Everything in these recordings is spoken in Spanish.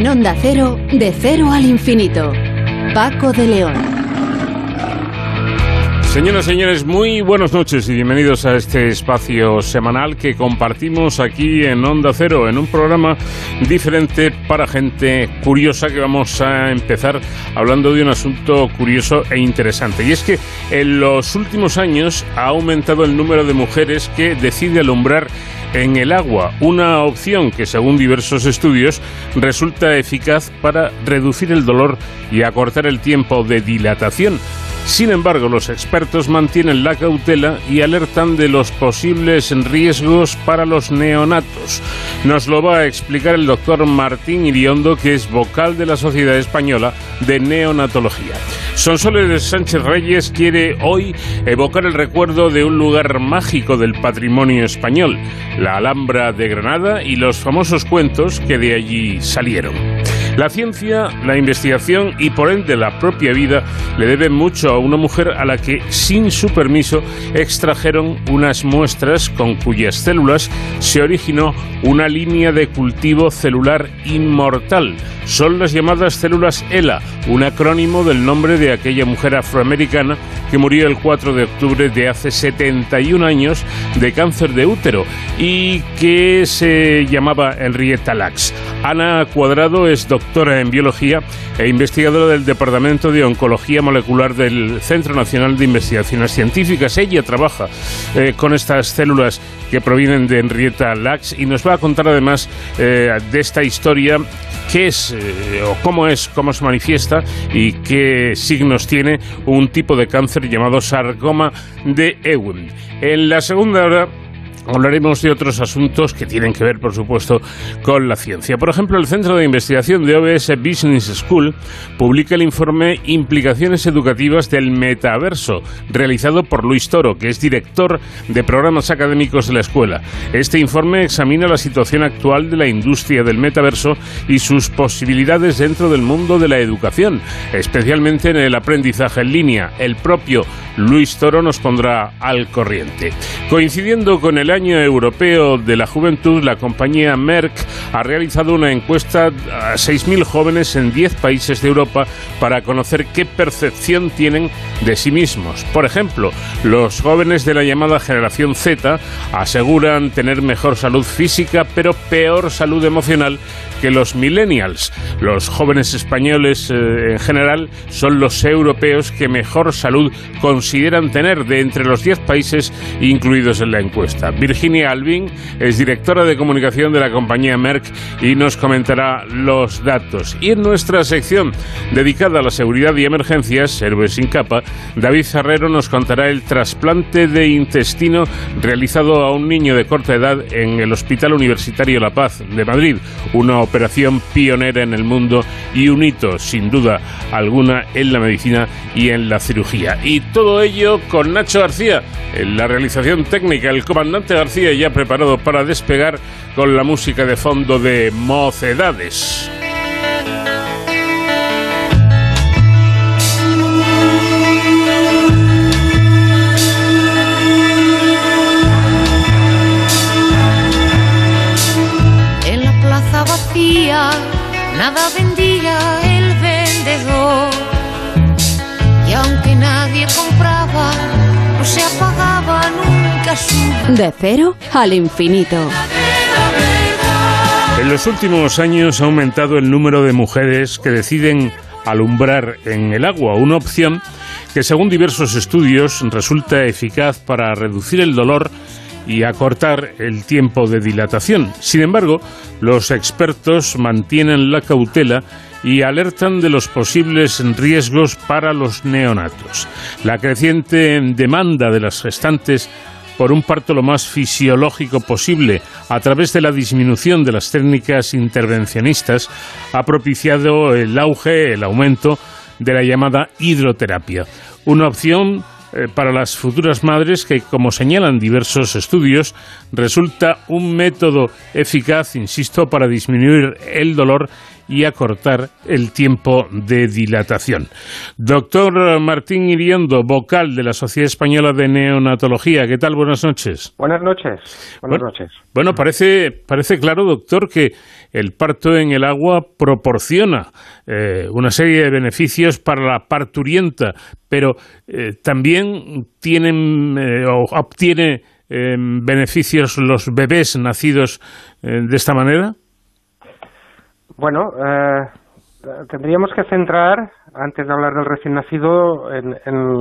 En Onda Cero, de cero al infinito. Paco de León. Señoras y señores, muy buenas noches y bienvenidos a este espacio semanal que compartimos aquí en Onda Cero, en un programa diferente para gente curiosa que vamos a empezar hablando de un asunto curioso e interesante. Y es que en los últimos años ha aumentado el número de mujeres que decide alumbrar en el agua, una opción que según diversos estudios resulta eficaz para reducir el dolor y acortar el tiempo de dilatación sin embargo, los expertos mantienen la cautela y alertan de los posibles riesgos para los neonatos. Nos lo va a explicar el doctor Martín Iriondo, que es vocal de la Sociedad Española de Neonatología. Sonsoles Sánchez Reyes quiere hoy evocar el recuerdo de un lugar mágico del patrimonio español, la Alhambra de Granada y los famosos cuentos que de allí salieron. La ciencia, la investigación y por ende la propia vida le deben mucho a una mujer a la que sin su permiso extrajeron unas muestras con cuyas células se originó una línea de cultivo celular inmortal. Son las llamadas células ELA, un acrónimo del nombre de aquella mujer afroamericana que murió el 4 de octubre de hace 71 años de cáncer de útero y que se llamaba Henrietta Lacks. Ana Cuadrado es doctora en biología e investigadora del Departamento de Oncología Molecular del Centro Nacional de Investigaciones Científicas. Ella trabaja eh, con estas células que provienen de Henrietta Lacks y nos va a contar además eh, de esta historia qué es eh, o cómo es, cómo se manifiesta y qué signos tiene un tipo de cáncer llamado sarcoma de Ewing. En la segunda hora Hablaremos de otros asuntos que tienen que ver, por supuesto, con la ciencia. Por ejemplo, el Centro de Investigación de OBS Business School publica el informe Implicaciones Educativas del Metaverso, realizado por Luis Toro, que es director de programas académicos de la escuela. Este informe examina la situación actual de la industria del metaverso y sus posibilidades dentro del mundo de la educación, especialmente en el aprendizaje en línea. El propio Luis Toro nos pondrá al corriente. Coincidiendo con el año europeo de la juventud, la compañía Merck ha realizado una encuesta a 6.000 jóvenes en 10 países de Europa para conocer qué percepción tienen de sí mismos. Por ejemplo, los jóvenes de la llamada generación Z aseguran tener mejor salud física, pero peor salud emocional que los millennials. Los jóvenes españoles eh, en general son los europeos que mejor salud consideran tener de entre los 10 países incluidos en la encuesta. Virginia Alvin es directora de comunicación de la compañía Merck y nos comentará los datos. Y en nuestra sección dedicada a la seguridad y emergencias, Héroes sin capa, David Ferrero nos contará el trasplante de intestino realizado a un niño de corta edad en el Hospital Universitario La Paz de Madrid, una operación pionera en el mundo y un hito, sin duda alguna, en la medicina y en la cirugía. Y todo ello con Nacho García, en la realización técnica, el comandante García ya preparado para despegar con la música de fondo de Mocedades. En la plaza vacía nada vendía De cero al infinito. En los últimos años ha aumentado el número de mujeres que deciden alumbrar en el agua, una opción que según diversos estudios resulta eficaz para reducir el dolor y acortar el tiempo de dilatación. Sin embargo, los expertos mantienen la cautela y alertan de los posibles riesgos para los neonatos. La creciente demanda de las gestantes por un parto lo más fisiológico posible. A través de la disminución de las técnicas intervencionistas ha propiciado el auge, el aumento de la llamada hidroterapia, una opción eh, para las futuras madres que, como señalan diversos estudios, resulta un método eficaz, insisto, para disminuir el dolor y acortar el tiempo de dilatación. Doctor Martín Iriondo, vocal de la Sociedad Española de Neonatología, ¿qué tal? Buenas noches. Buenas noches. Buenas noches. Bueno, parece, parece claro, doctor, que el parto en el agua proporciona eh, una serie de beneficios para la parturienta, pero eh, también tienen eh, o obtiene beneficios los bebés nacidos de esta manera. Bueno, tendríamos que centrar, antes de hablar del recién nacido, en,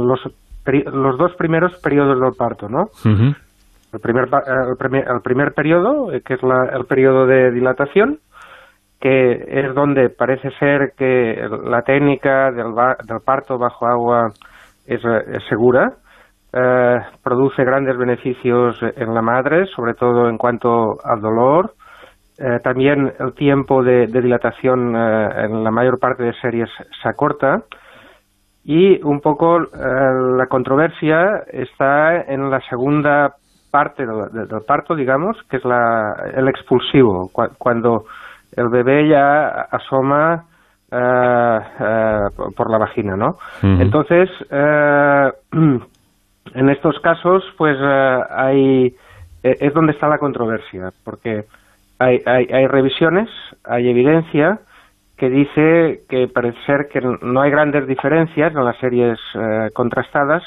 los, los, dos primeros periodos del parto, ¿no? El primer, el primer, periodo, eh, que es el periodo de dilatación, que es donde parece ser que la técnica del, del parto bajo agua es, segura, eh, produce grandes beneficios en la madre, sobre todo en cuanto al dolor. Eh, también el tiempo de, dilatación en la mayor parte de series se acorta. Y un poco la controversia está en la segunda parte del, parto, digamos, que es la, el expulsivo, cuando el bebé ya asoma eh, eh, por la vagina, ¿no? Entonces, eh, en estos casos, pues hay es donde está la controversia, porque hay, hay, hay revisiones, hay evidencia que dice que parece ser que no hay grandes diferencias en las series contrastadas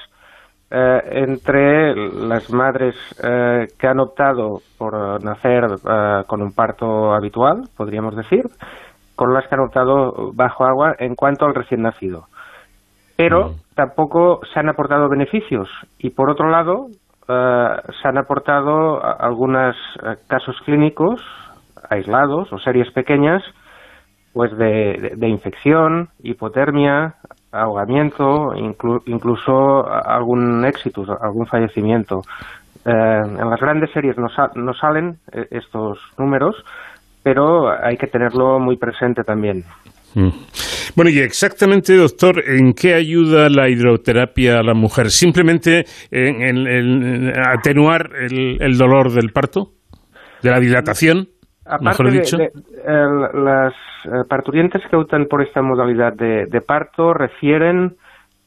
eh, entre las madres eh, que han optado por nacer eh, con un parto habitual, podríamos decir, con las que han optado bajo agua en cuanto al recién nacido. Pero mm. tampoco se han aportado beneficios y, por otro lado, se han aportado algunos casos clínicos aislados o series pequeñas pues de, infección, hipotermia, ahogamiento, incluso algún éxito, algún fallecimiento. Eh, en las grandes series no, no salen eh, estos números, pero hay que tenerlo muy presente también. Mm. Bueno, y exactamente, doctor, ¿en qué ayuda la hidroterapia a la mujer? ¿Simplemente en, atenuar el, dolor del parto? ¿De la dilatación? Aparte dicho. De, las eh, parturientes que optan por esta modalidad de, parto refieren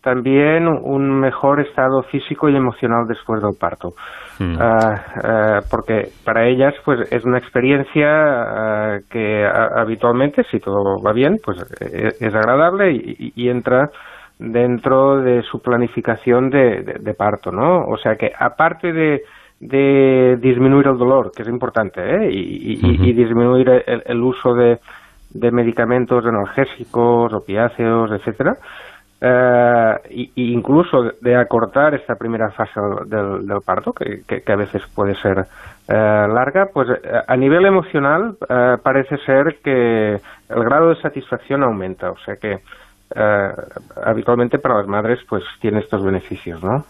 también un mejor estado físico y emocional después del parto. Ah, porque para ellas pues es una experiencia ah, que habitualmente, si todo va bien, pues es, agradable y, entra dentro de su planificación de, parto, ¿no? O sea que aparte de, de disminuir el dolor, que es importante, ¿eh? y, disminuir el, uso de, de, medicamentos analgésicos, opiáceos, etcétera, eh, incluso de acortar esta primera fase del, parto, que, que, a veces puede ser eh, larga, pues eh, a nivel emocional parece ser que el grado de satisfacción aumenta, o sea que habitualmente para las madres pues tiene estos beneficios, ¿no?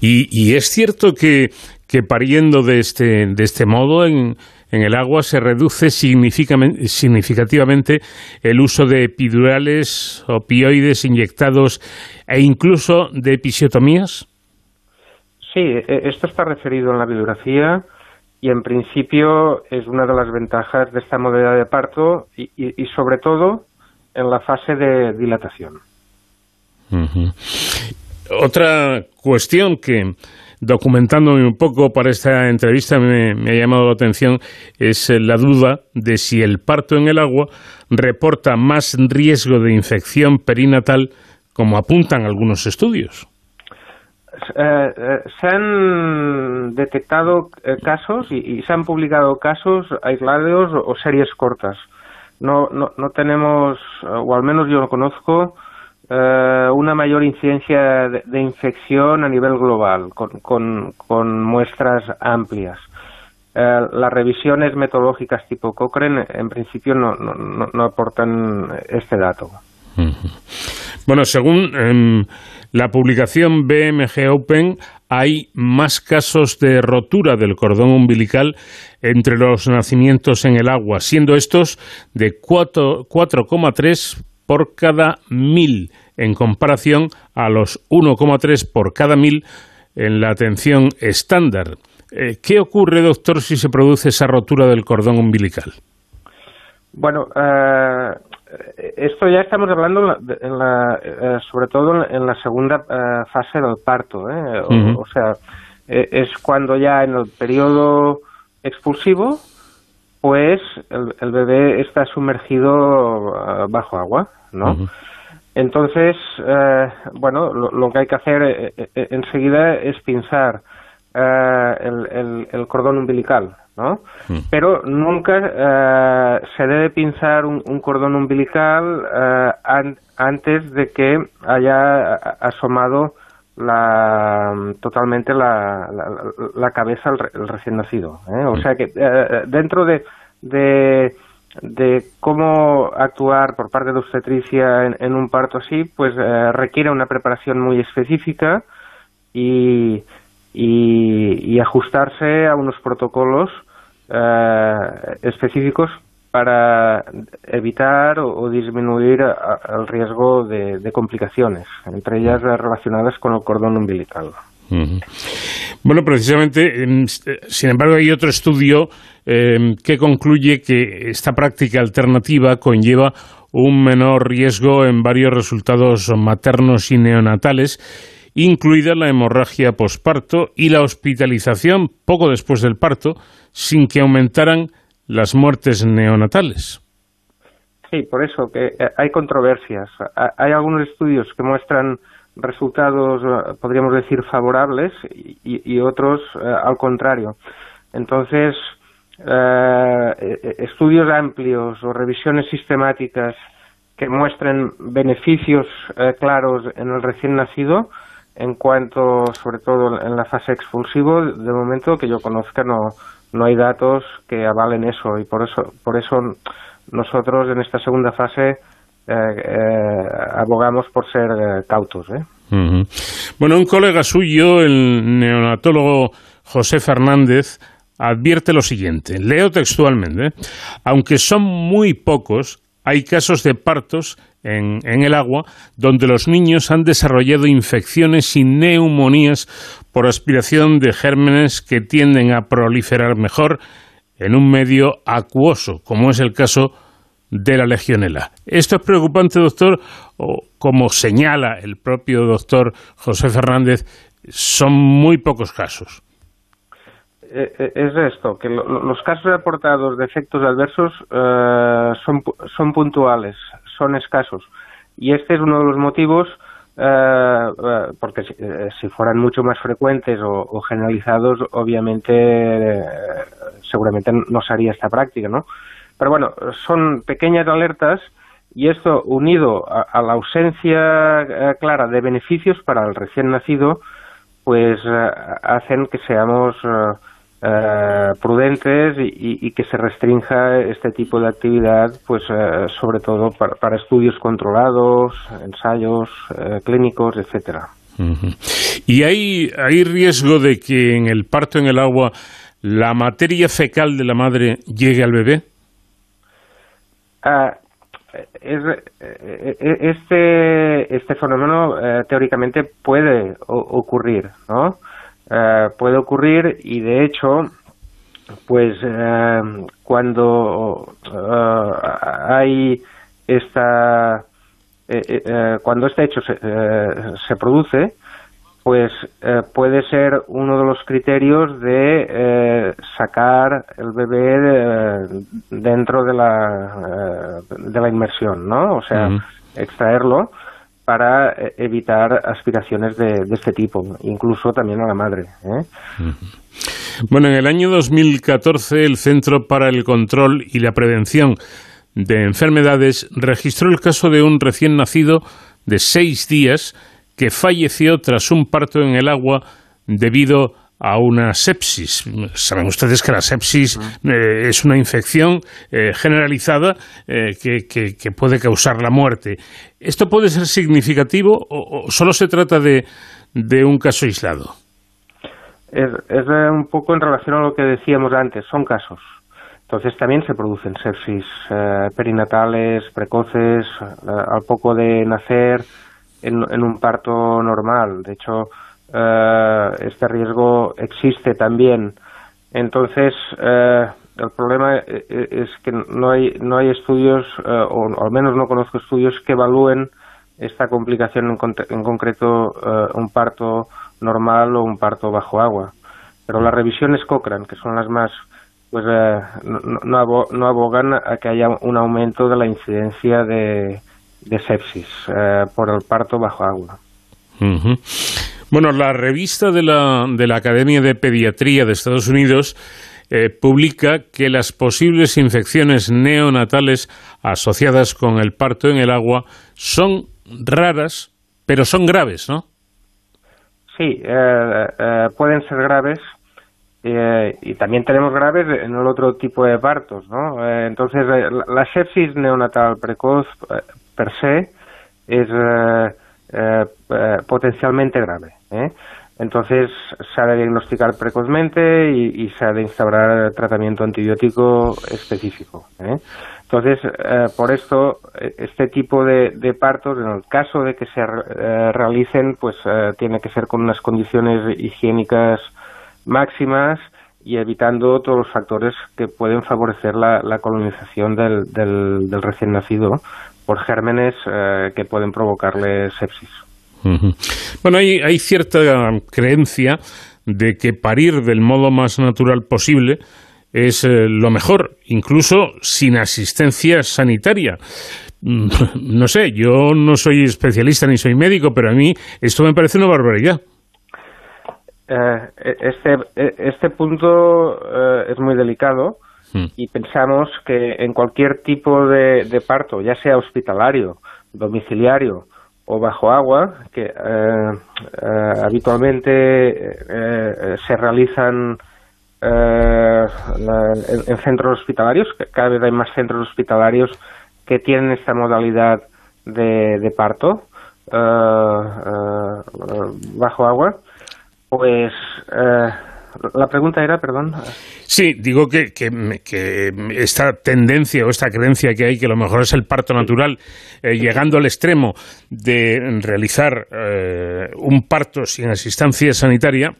Y, es cierto que, que pariendo de este, de este modo en, en el agua se reduce significativamente el uso de epidurales, opioides inyectados e incluso de episiotomías? Sí, e, esto está referido en la bibliografía y en principio es una de las ventajas de esta modalidad de parto y, sobre todo en la fase de dilatación. Otra cuestión que, documentándome un poco para esta entrevista, me, ha llamado la atención es la duda de si el parto en el agua reporta más riesgo de infección perinatal, como apuntan algunos estudios. Eh, eh, se han detectado eh, casos y, se han publicado casos aislados o, series cortas. No, no, no tenemos, o al menos yo no conozco, eh, una mayor incidencia de, infección a nivel global, con, con, muestras amplias. Eh, las revisiones metodológicas tipo Cochrane en principio no, no, no aportan este dato. Bueno, según em, la publicación BMG Open, hay más casos de rotura del cordón umbilical entre los nacimientos en el agua, siendo estos de 4,3 por cada mil, en comparación a los 1,3 por cada mil en la atención estándar. Eh, ¿Qué ocurre, doctor, si se produce esa rotura del cordón umbilical? Bueno, uh, esto ya estamos hablando en la, eh, sobre todo en la segunda eh, fase del parto, ¿eh? o, sea, es cuando ya en el periodo expulsivo, pues el, bebé está sumergido bajo agua, ¿no? Entonces, bueno, lo, que hay que hacer enseguida es pinzar el, cordón umbilical, ¿no? Mm. Pero nunca eh, se debe pinzar un, cordón umbilical eh, antes de que haya asomado la, totalmente la, la, cabeza el, recién nacido. ¿eh? O mm. sea que dentro de, de, cómo actuar por parte de obstetricia en, un parto así, pues requiere una preparación muy específica y, y, ajustarse a unos protocolos eh, específicos para evitar o, disminuir el riesgo de, complicaciones, entre ellas relacionadas con el cordón umbilical. Bueno, precisamente, sin embargo, hay otro estudio em, que concluye que esta práctica alternativa conlleva un menor riesgo en varios resultados maternos y neonatales, incluida la hemorragia posparto y la hospitalización poco después del parto, sin que aumentaran las muertes neonatales. Sí, por eso que eh, hay controversias. Hay algunos estudios que muestran resultados, eh, podríamos decir, favorables y, otros eh, al contrario. Entonces, estudios amplios o revisiones sistemáticas que muestren beneficios claros en el recién nacido, en cuanto, sobre todo en la fase expulsivo, de momento que yo conozca no, no hay datos que avalen eso y por eso, por eso nosotros en esta segunda fase eh, eh, abogamos por ser eh, cautos. Bueno, un colega suyo, el neonatólogo José Fernández, advierte lo siguiente, leo textualmente, aunque son muy pocos, hay casos de partos en, el agua donde los niños han desarrollado infecciones y neumonías por aspiración de gérmenes que tienden a proliferar mejor en un medio acuoso, como es el caso la legionela. ¿Esto es preocupante, doctor? O como señala el propio doctor José Fernández, son muy pocos casos. Eh, eh, es esto, que los casos reportados de efectos adversos eh, son, son puntuales, son escasos. Y este es uno de los motivos, porque si, fueran mucho más frecuentes o, generalizados, obviamente, seguramente no se haría esta práctica, ¿no? Pero bueno, son pequeñas alertas y esto unido a la ausencia clara de beneficios para el recién nacido, pues hacen que seamos eh, prudentes y, que se restrinja este tipo de actividad, pues eh, sobre todo para, estudios controlados, ensayos eh, clínicos, etcétera. ¿Y hay riesgo de que en el parto en el agua la materia fecal de la madre llegue al bebé? Ah, este, este fenómeno teóricamente puede ocurrir, ¿no? Eh, puede ocurrir y de hecho pues eh, cuando eh, hay esta cuando este hecho se, se produce pues puede ser uno de los criterios de sacar el bebé dentro de la de la inmersión no o sea extraerlo para eh, evitar aspiraciones de, este tipo, incluso también a la madre. ¿eh? Bueno, en el año 2014 el Centro para el Control y la Prevención de Enfermedades registró el caso de un recién nacido de seis días que falleció tras un parto en el agua debido a una sepsis. Saben ustedes que la sepsis eh, es una infección eh, generalizada eh, que, puede causar la muerte. ¿Esto puede ser significativo o, solo se trata de, de un caso aislado? Es, es, un poco en relación a lo que decíamos antes, son casos. Entonces también se producen sepsis perinatales, precoces, al poco de nacer, en, en un parto normal. De hecho, eh, este riesgo existe también. Entonces, eh, el problema eh, eh, es que no hay, no hay estudios, o, al menos no conozco estudios que evalúen esta complicación en, concreto un parto normal o un parto bajo agua. Pero las revisiones Cochrane, que son las más, pues no, abogan a que haya un aumento de la incidencia de, sepsis por el parto bajo agua. Bueno, la revista de la, de la Academia de Pediatría de Estados Unidos eh, publica que las posibles infecciones neonatales asociadas con el parto en el agua son raras, pero son graves, ¿no? Sí, eh, eh, pueden ser graves y también tenemos graves en el otro tipo de partos, ¿no? entonces, la sepsis neonatal precoz per se es eh, eh, potencialmente grave. ¿eh? Entonces se ha de diagnosticar precozmente y, se ha de instaurar tratamiento antibiótico específico. Entonces, por esto, este tipo de, partos, en el caso de que se realicen, pues tiene que ser con unas condiciones higiénicas máximas y evitando todos los factores que pueden favorecer la, colonización del recién nacido por gérmenes eh, que pueden provocarle sepsis. Bueno, hay, hay cierta creencia de que parir del modo más natural posible es eh, lo mejor, incluso sin asistencia sanitaria. Mm, no sé, yo no soy especialista ni soy médico, pero a mí esto me parece una barbaridad. Eh, este, este punto es muy delicado Hmm. Y pensamos que en cualquier tipo de, parto, ya sea hospitalario, domiciliario o bajo agua, que eh, eh, habitualmente eh, se realizan en, centros hospitalarios, cada vez hay más centros hospitalarios que tienen esta modalidad de, de parto bajo agua, pues la pregunta era, perdón. Sí, digo que, que, esta tendencia o esta creencia que hay que lo mejor es el parto natural, eh, llegando al extremo de realizar eh, un parto sin asistencia sanitaria,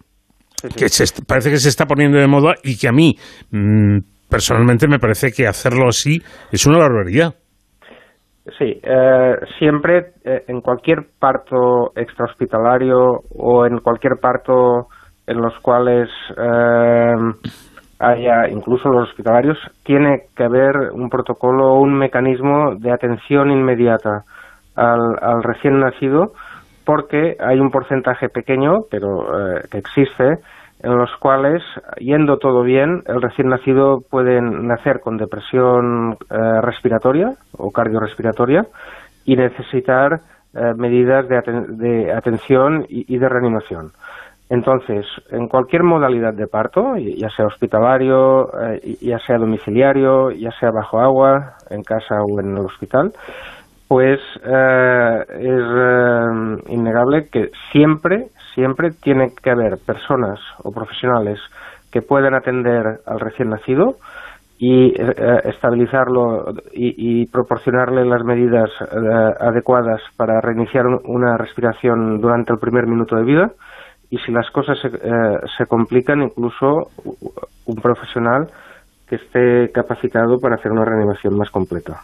que parece que se está poniendo de moda y que a mí mm, personalmente me parece que hacerlo así es una barbaridad. Sí, eh, siempre en cualquier parto extrahospitalario o en cualquier parto en los cuales eh, haya, incluso los hospitalarios, tiene que haber un protocolo o un mecanismo de atención inmediata al, recién nacido, porque hay un porcentaje pequeño, pero eh, que existe, en los cuales, yendo todo bien, el recién nacido puede nacer con depresión eh, respiratoria o cardiorrespiratoria y necesitar medidas de, atención y de reanimación. Entonces, en cualquier modalidad de parto, ya sea hospitalario, eh, ya sea domiciliario, ya sea bajo agua, en casa o en el hospital, pues eh, es eh, innegable que siempre, siempre tiene que haber personas o profesionales que puedan atender al recién nacido y estabilizarlo y, proporcionarle las medidas adecuadas para reiniciar una respiración durante el primer minuto de vida y si las cosas se, eh, se complican, incluso un profesional que esté capacitado para hacer una reanimación más completa.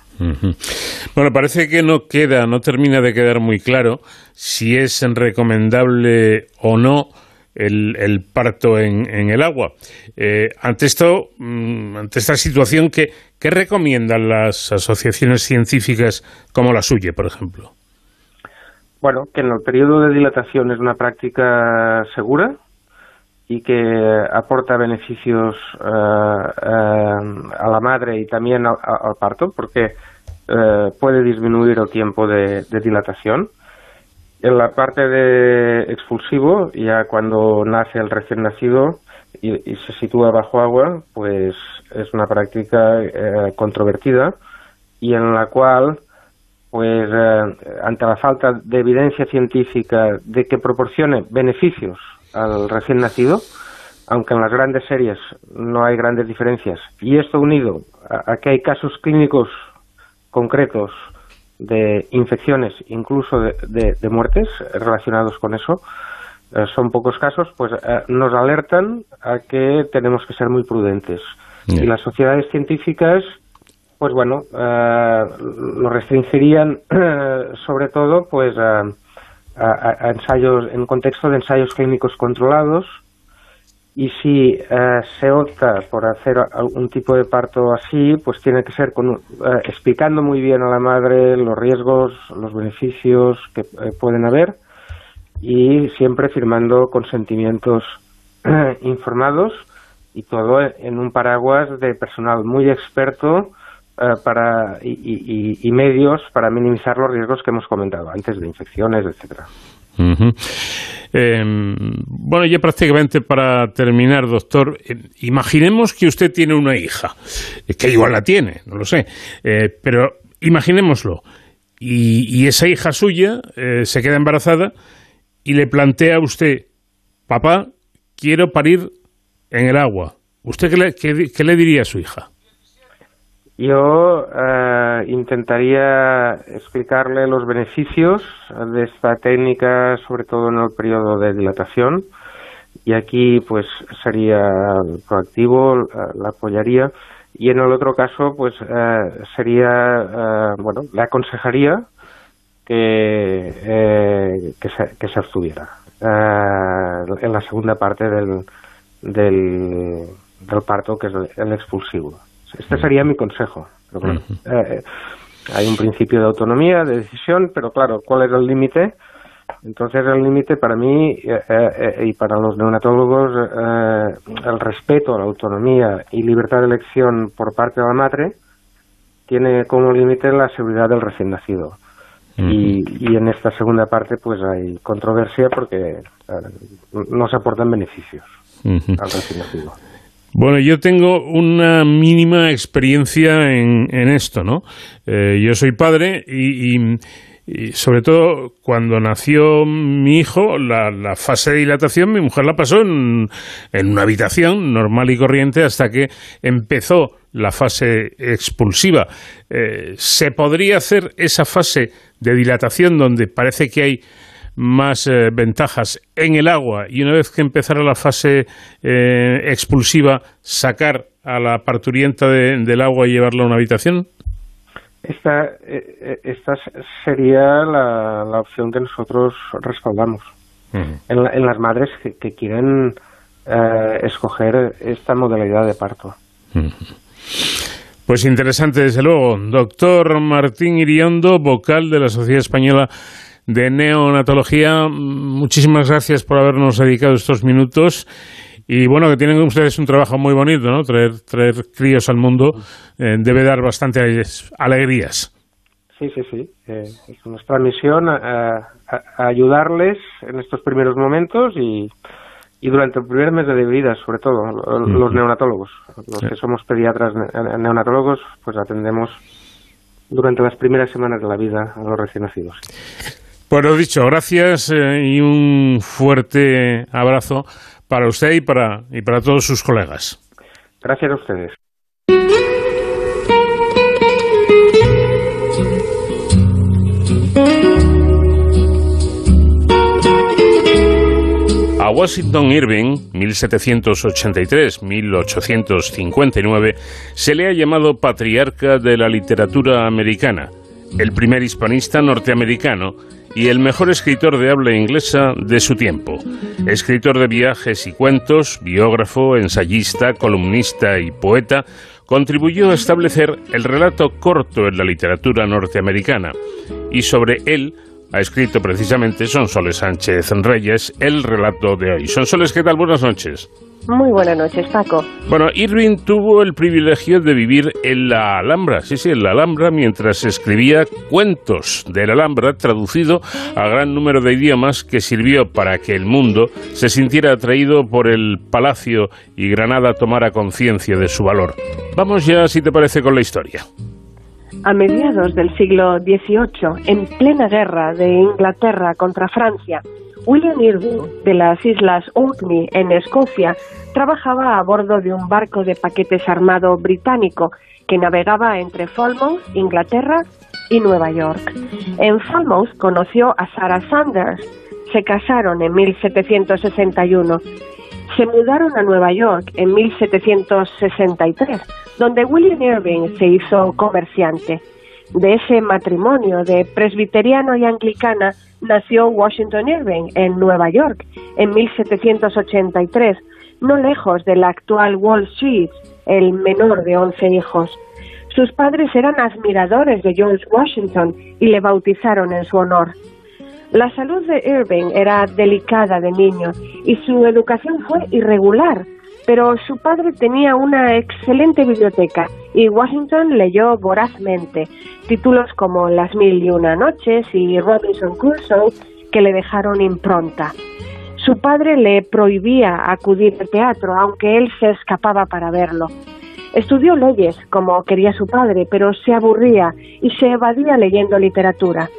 Bueno, parece que no queda, no termina de quedar muy claro si es recomendable o no el, parto en, el agua. Eh, ante esto, mm, ante esta situación, ¿qué, ¿qué recomiendan las asociaciones científicas como la suya, por ejemplo? Bueno, que en el periodo de dilatación es una práctica segura y que aporta beneficios eh, eh, a la madre y también al, parto, porque eh, puede disminuir el tiempo de, dilatación. En la parte de expulsivo, ya cuando nace el recién nacido y, y se sitúa bajo agua, pues es una práctica controvertida y en la cual pues eh, ante la falta de evidencia científica de que proporcione beneficios al recién nacido, aunque en las grandes series no hay grandes diferencias, y esto unido a, que hay casos clínicos concretos de infecciones, incluso de, muertes relacionados con eso, eh, son pocos casos, pues eh, nos alertan a que tenemos que ser muy prudentes. Y las sociedades científicas, pues bueno, eh, lo restringirían sobre todo pues a, ensayos en contexto de ensayos clínicos controlados. Y si eh, se opta por hacer algún tipo de parto así, pues tiene que ser con, eh, explicando muy bien a la madre los riesgos, los beneficios que pueden haber y siempre firmando consentimientos informados y todo en un paraguas de personal muy experto para y, medios para minimizar los riesgos que hemos comentado antes de infecciones, etcétera. Em, bueno, ya prácticamente para terminar, doctor, eh, imaginemos que usted tiene una hija, eh, que igual la tiene, no lo sé, eh, pero imaginémoslo, y, esa hija suya se queda embarazada y le plantea a usted, papá, quiero parir en el agua. ¿Usted qué le diría a su hija? Yo eh, intentaría explicarle los beneficios de esta técnica, sobre todo en el periodo de dilatación, y aquí pues sería proactivo, la apoyaría, y en el otro caso pues eh, sería, eh, bueno, le aconsejaría que, que, se, que se abstuviera en la segunda parte del, del, del parto, que es el expulsivo. Este sería mi consejo. Eh, hay un principio de autonomía, de decisión, pero claro, ¿cuál es el límite? Entonces el límite para mí eh, eh, y para los neonatólogos, el respeto a la autonomía y libertad de elección por parte de la madre tiene como límite la seguridad del recién nacido. y, y, en esta segunda parte pues hay controversia porque no se aportan beneficios al recién nacido. Bueno, yo tengo una mínima experiencia en, esto, ¿no? Eh, yo soy padre y, sobre todo cuando nació mi hijo, la, fase de dilatación mi mujer la pasó en, una habitación normal y corriente hasta que empezó la fase expulsiva. Eh, ¿Se podría hacer esa fase de dilatación donde parece que hay más eh, ventajas en el agua y una vez que empezara la fase eh, expulsiva, sacar a la parturienta del agua y llevarla a una habitación? Esta, eh, esta sería la, opción que nosotros respaldamos. en, las madres que, quieren escoger esta modalidad de parto. Pues interesante, desde luego. Doctor Martín Iriondo, vocal de la Sociedad Española de neonatología. Muchísimas gracias por habernos dedicado estos minutos. Y bueno, que tienen ustedes un trabajo muy bonito, ¿no? Traer, traer críos al mundo eh, debe dar bastante alegrías. Sí, sí, sí. Eh, es nuestra misión ayudarles en estos primeros momentos y, y durante el primer mes de vida, sobre todo, los neonatólogos. Los que somos pediatras neonatólogos, pues atendemos durante las primeras semanas de la vida a los recién nacidos. Pues lo dicho, gracias eh, y un fuerte abrazo para usted y para, y para todos sus colegas. Gracias a ustedes. A Washington Irving, 1783-1859, se le ha llamado patriarca de la literatura americana, el primer hispanista norteamericano y el mejor escritor de habla inglesa de su tiempo. Escritor de viajes y cuentos, biógrafo, ensayista, columnista y poeta, contribuyó a establecer el relato corto en la literatura norteamericana y sobre él ha escrito precisamente Sonsoles Sánchez Reyes el relato de hoy. Sonsoles, ¿qué tal? Buenas noches. Muy buenas noches, Paco. Bueno, Irving tuvo el privilegio de vivir en la Alhambra, sí, sí, en la Alhambra, mientras escribía cuentos de la Alhambra, traducido a gran número de idiomas, que sirvió para que el mundo se sintiera atraído por el palacio y Granada tomara conciencia de su valor. Vamos ya, si te parece, con la historia. A mediados del siglo XVIII, en plena guerra de Inglaterra contra Francia, William Irving, de las Islas Orkney, en Escocia, trabajaba a bordo de un barco de paquetes armado británico que navegaba entre Falmouth, Inglaterra, y Nueva York. En Falmouth conoció a Sarah Sanders. Se casaron en 1761 Se mudaron a Nueva York en 1763, donde William Irving se hizo comerciante. De ese matrimonio de presbiteriano y anglicana nació Washington Irving en Nueva York en 1783, no lejos de la actual Wall Street, el menor de once hijos. Sus padres eran admiradores de George Washington y le bautizaron en su honor. La salud de Irving era delicada de niño y su educación fue irregular, pero su padre tenía una excelente biblioteca y Washington leyó vorazmente títulos como Las Mil y Una Noches y Robinson Crusoe que le dejaron impronta. Su padre le prohibía acudir al teatro, aunque él se escapaba para verlo. Estudió leyes, como quería su padre, pero se aburría y se evadía leyendo literatura.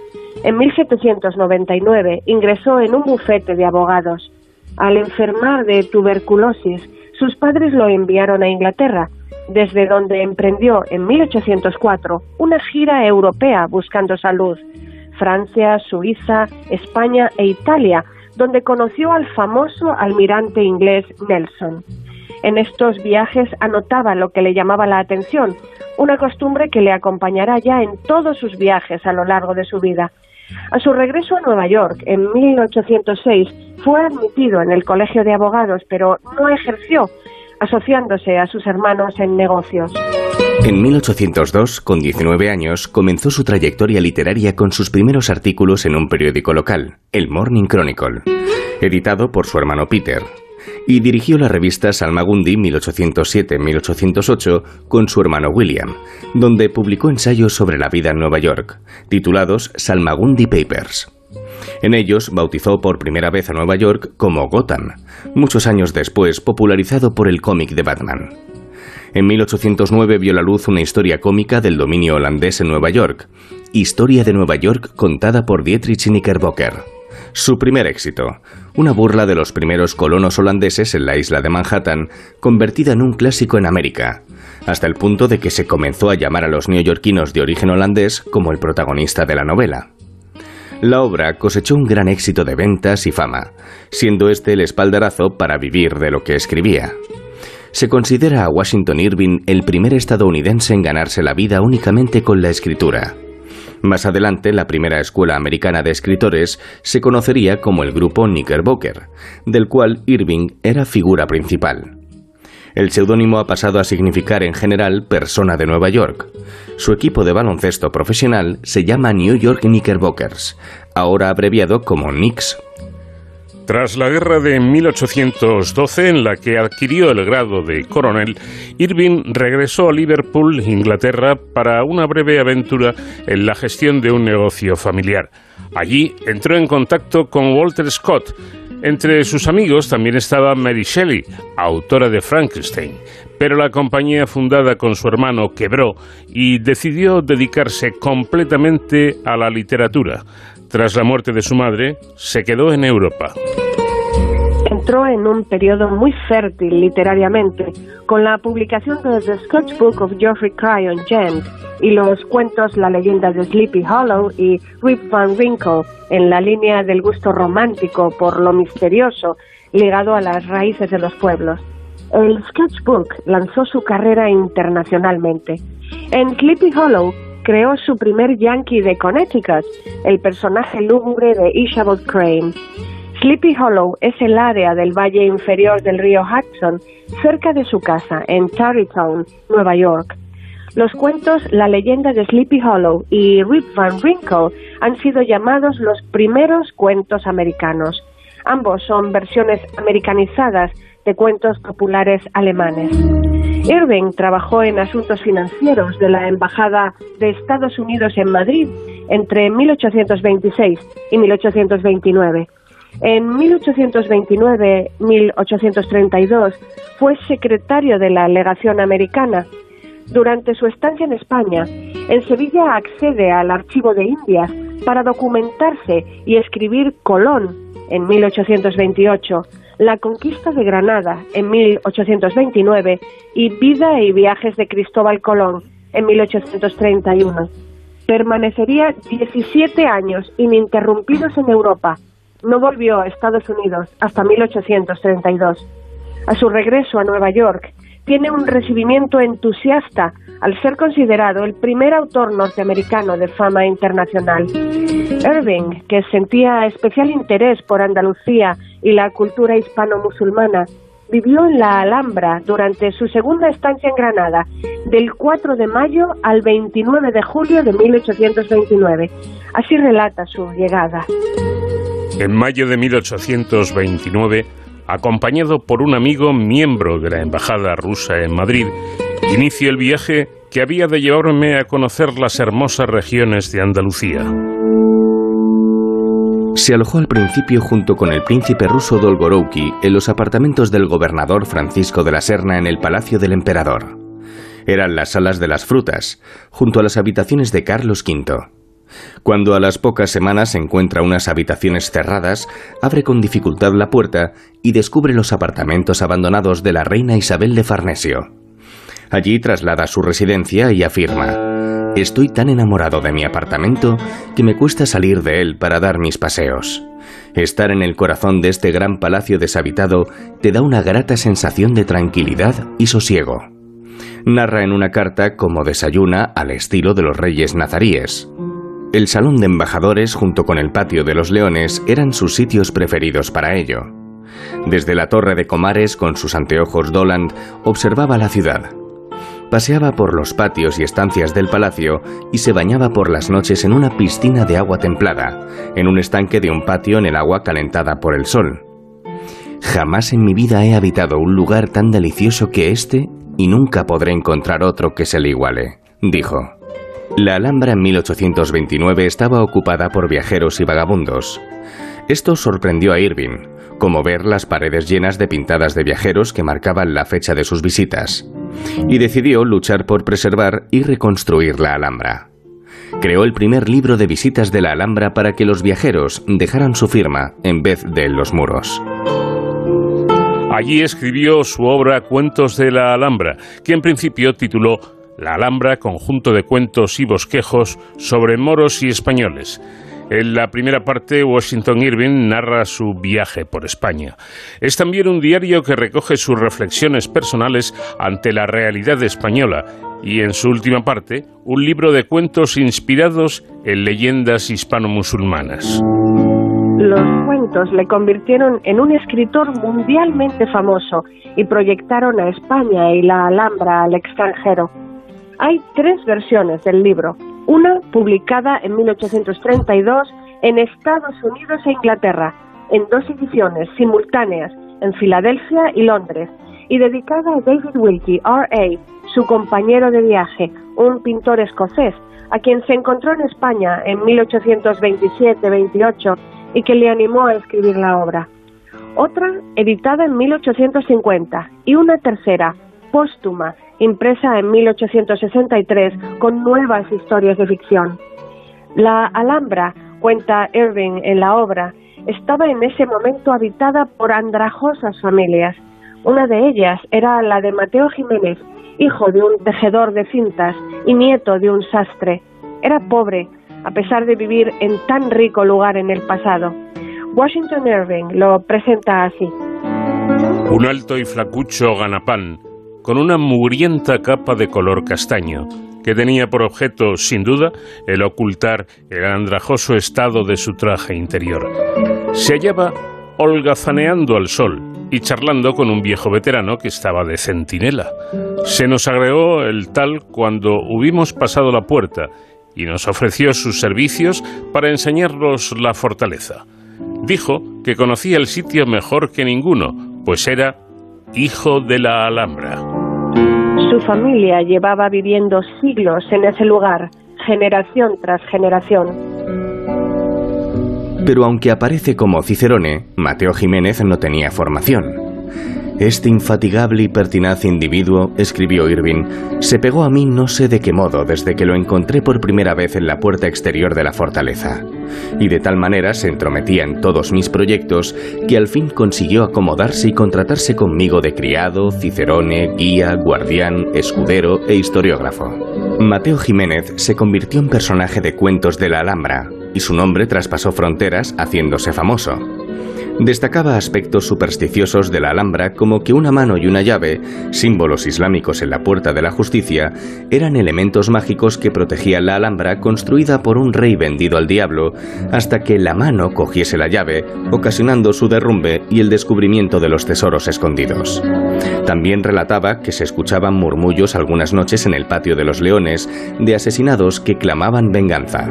En 1799 ingresó en un bufete de abogados. Al enfermar de tuberculosis, sus padres lo enviaron a Inglaterra, desde donde emprendió en 1804 una gira europea buscando salud. Francia, Suiza, España e Italia donde conoció al famoso almirante inglés Nelson. En estos viajes anotaba lo que le llamaba la atención, una costumbre que le acompañará ya en todos sus viajes a lo largo de su vida. A su regreso a Nueva York en 1806 fue admitido en el Colegio de Abogados, pero no ejerció, asociándose a sus hermanos en negocios. En 1802, con 19 años, comenzó su trayectoria literaria con sus primeros artículos en un periódico local, el Morning Chronicle, editado por su hermano Peter, y dirigió la revista Salmagundi 1807-1808 con su hermano William, donde publicó ensayos sobre la vida en Nueva York, titulados Salmagundi Papers. En ellos bautizó por primera vez a Nueva York como Gotham, muchos años después popularizado por el cómic de Batman. En 1809 vio la luz una historia cómica del dominio holandés en Nueva York, Historia de Nueva York contada por Dietrich Knickerbocker. Su primer éxito, una burla de los primeros colonos holandeses en la isla de Manhattan, convertida en un clásico en América, hasta el punto de que se comenzó a llamar a los neoyorquinos de origen holandés como el protagonista de la novela. La obra cosechó un gran éxito de ventas y fama, siendo este el espaldarazo para vivir de lo que escribía. Se considera a Washington Irving el primer estadounidense en ganarse la vida únicamente con la escritura. Más adelante, la primera escuela americana de escritores se conocería como el grupo Knickerbocker, del cual Irving era figura principal. El seudónimo ha pasado a significar en general persona de Nueva York. Su equipo de baloncesto profesional se llama New York Knickerbockers, ahora abreviado como Knicks tras la guerra de 1812, en la que adquirió el grado de coronel, Irving regresó a Liverpool, Inglaterra, para una breve aventura en la gestión de un negocio familiar. Allí entró en contacto con Walter Scott. Entre sus amigos también estaba Mary Shelley, autora de Frankenstein, pero la compañía fundada con su hermano quebró y decidió dedicarse completamente a la literatura. Tras la muerte de su madre, se quedó en Europa. Entró en un periodo muy fértil literariamente, con la publicación de The Scotch Book of Geoffrey Cryon Gent y los cuentos La leyenda de Sleepy Hollow y Rip Van Winkle, en la línea del gusto romántico por lo misterioso ligado a las raíces de los pueblos. El Sketchbook lanzó su carrera internacionalmente. En Sleepy Hollow creó su primer Yankee de Connecticut, el personaje lúgubre de Ishabel Crane. Sleepy Hollow es el área del valle inferior del río Hudson, cerca de su casa, en Tarrytown, Nueva York. Los cuentos La leyenda de Sleepy Hollow y Rip Van Winkle han sido llamados los primeros cuentos americanos. Ambos son versiones americanizadas de cuentos populares alemanes. Irving trabajó en asuntos financieros de la Embajada de Estados Unidos en Madrid entre 1826 y 1829. En 1829-1832 fue secretario de la legación americana. Durante su estancia en España, en Sevilla accede al Archivo de Indias para documentarse y escribir Colón en 1828 la conquista de Granada en 1829 y Vida y viajes de Cristóbal Colón en 1831. Permanecería 17 años ininterrumpidos en Europa. No volvió a Estados Unidos hasta 1832. A su regreso a Nueva York, tiene un recibimiento entusiasta al ser considerado el primer autor norteamericano de fama internacional. Irving, que sentía especial interés por Andalucía y la cultura hispano-musulmana, vivió en la Alhambra durante su segunda estancia en Granada, del 4 de mayo al 29 de julio de 1829. Así relata su llegada. En mayo de 1829, acompañado por un amigo miembro de la Embajada rusa en Madrid, inicio el viaje que había de llevarme a conocer las hermosas regiones de Andalucía. Se alojó al principio junto con el príncipe ruso Dolgorouki en los apartamentos del gobernador Francisco de la Serna en el Palacio del Emperador. Eran las salas de las frutas, junto a las habitaciones de Carlos V. Cuando a las pocas semanas encuentra unas habitaciones cerradas, abre con dificultad la puerta y descubre los apartamentos abandonados de la reina Isabel de Farnesio. Allí traslada su residencia y afirma, Estoy tan enamorado de mi apartamento que me cuesta salir de él para dar mis paseos. Estar en el corazón de este gran palacio deshabitado te da una grata sensación de tranquilidad y sosiego. Narra en una carta cómo desayuna al estilo de los reyes nazaríes. El salón de embajadores junto con el patio de los leones eran sus sitios preferidos para ello. Desde la torre de Comares con sus anteojos Doland observaba la ciudad paseaba por los patios y estancias del palacio y se bañaba por las noches en una piscina de agua templada, en un estanque de un patio en el agua calentada por el sol. Jamás en mi vida he habitado un lugar tan delicioso que este y nunca podré encontrar otro que se le iguale, dijo. La Alhambra en 1829 estaba ocupada por viajeros y vagabundos. Esto sorprendió a Irving, como ver las paredes llenas de pintadas de viajeros que marcaban la fecha de sus visitas, y decidió luchar por preservar y reconstruir la Alhambra. Creó el primer libro de visitas de la Alhambra para que los viajeros dejaran su firma en vez de los muros. Allí escribió su obra Cuentos de la Alhambra, que en principio tituló La Alhambra, conjunto de cuentos y bosquejos sobre moros y españoles. En la primera parte, Washington Irving narra su viaje por España. Es también un diario que recoge sus reflexiones personales ante la realidad española y en su última parte, un libro de cuentos inspirados en leyendas hispano-musulmanas. Los cuentos le convirtieron en un escritor mundialmente famoso y proyectaron a España y la Alhambra al extranjero. Hay tres versiones del libro, una publicada en 1832 en Estados Unidos e Inglaterra, en dos ediciones simultáneas en Filadelfia y Londres, y dedicada a David Wilkie, R.A., su compañero de viaje, un pintor escocés, a quien se encontró en España en 1827-28 y que le animó a escribir la obra. Otra, editada en 1850, y una tercera, póstuma, impresa en 1863 con nuevas historias de ficción. La Alhambra, cuenta Irving en la obra, estaba en ese momento habitada por andrajosas familias. Una de ellas era la de Mateo Jiménez, hijo de un tejedor de cintas y nieto de un sastre. Era pobre, a pesar de vivir en tan rico lugar en el pasado. Washington Irving lo presenta así. Un alto y flacucho ganapán con una mugrienta capa de color castaño, que tenía por objeto, sin duda, el ocultar el andrajoso estado de su traje interior. Se hallaba holgazaneando al sol y charlando con un viejo veterano que estaba de centinela. Se nos agregó el tal cuando hubimos pasado la puerta y nos ofreció sus servicios para enseñarnos la fortaleza. Dijo que conocía el sitio mejor que ninguno, pues era hijo de la Alhambra. Su familia llevaba viviendo siglos en ese lugar, generación tras generación. Pero aunque aparece como Cicerone, Mateo Jiménez no tenía formación. Este infatigable y pertinaz individuo, escribió Irving, se pegó a mí no sé de qué modo desde que lo encontré por primera vez en la puerta exterior de la fortaleza, y de tal manera se entrometía en todos mis proyectos que al fin consiguió acomodarse y contratarse conmigo de criado, cicerone, guía, guardián, escudero e historiógrafo. Mateo Jiménez se convirtió en personaje de cuentos de la Alhambra, y su nombre traspasó fronteras haciéndose famoso. Destacaba aspectos supersticiosos de la Alhambra como que una mano y una llave, símbolos islámicos en la puerta de la justicia, eran elementos mágicos que protegían la Alhambra construida por un rey vendido al diablo hasta que la mano cogiese la llave, ocasionando su derrumbe y el descubrimiento de los tesoros escondidos. También relataba que se escuchaban murmullos algunas noches en el patio de los leones de asesinados que clamaban venganza.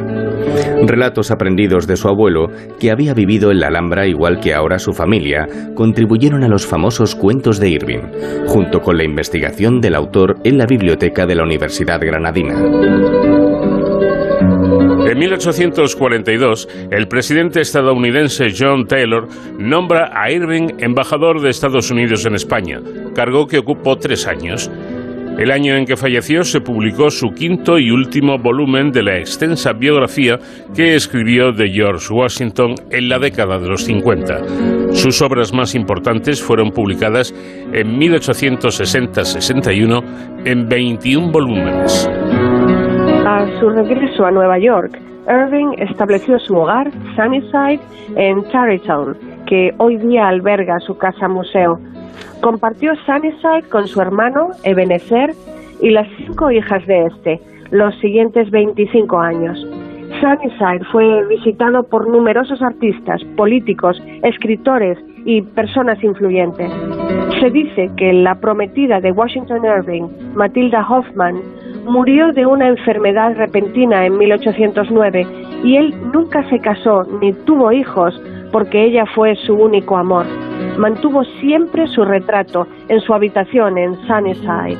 Relatos aprendidos de su abuelo, que había vivido en la Alhambra igual que ahora su familia, contribuyeron a los famosos cuentos de Irving, junto con la investigación del autor en la biblioteca de la Universidad Granadina. En 1842, el presidente estadounidense John Taylor nombra a Irving embajador de Estados Unidos en España, cargo que ocupó tres años. El año en que falleció se publicó su quinto y último volumen de la extensa biografía que escribió de George Washington en la década de los 50. Sus obras más importantes fueron publicadas en 1860-61 en 21 volúmenes. A su regreso a Nueva York, Irving estableció su hogar, Sunnyside, en Tarrytown, que hoy día alberga su casa museo. Compartió Sunnyside con su hermano Ebenezer y las cinco hijas de este, los siguientes 25 años. Sunnyside fue visitado por numerosos artistas, políticos, escritores y personas influyentes. Se dice que la prometida de Washington Irving, Matilda Hoffman, murió de una enfermedad repentina en 1809 y él nunca se casó ni tuvo hijos porque ella fue su único amor. Mantuvo siempre su retrato en su habitación en Sunnyside.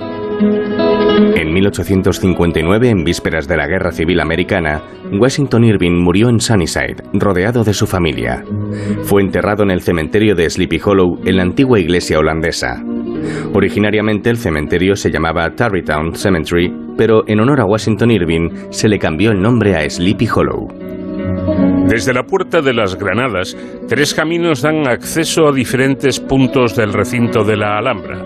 En 1859, en vísperas de la Guerra Civil Americana, Washington Irving murió en Sunnyside, rodeado de su familia. Fue enterrado en el cementerio de Sleepy Hollow, en la antigua iglesia holandesa. Originariamente el cementerio se llamaba Tarrytown Cemetery, pero en honor a Washington Irving se le cambió el nombre a Sleepy Hollow. Desde la Puerta de las Granadas, tres caminos dan acceso a diferentes puntos del recinto de la Alhambra.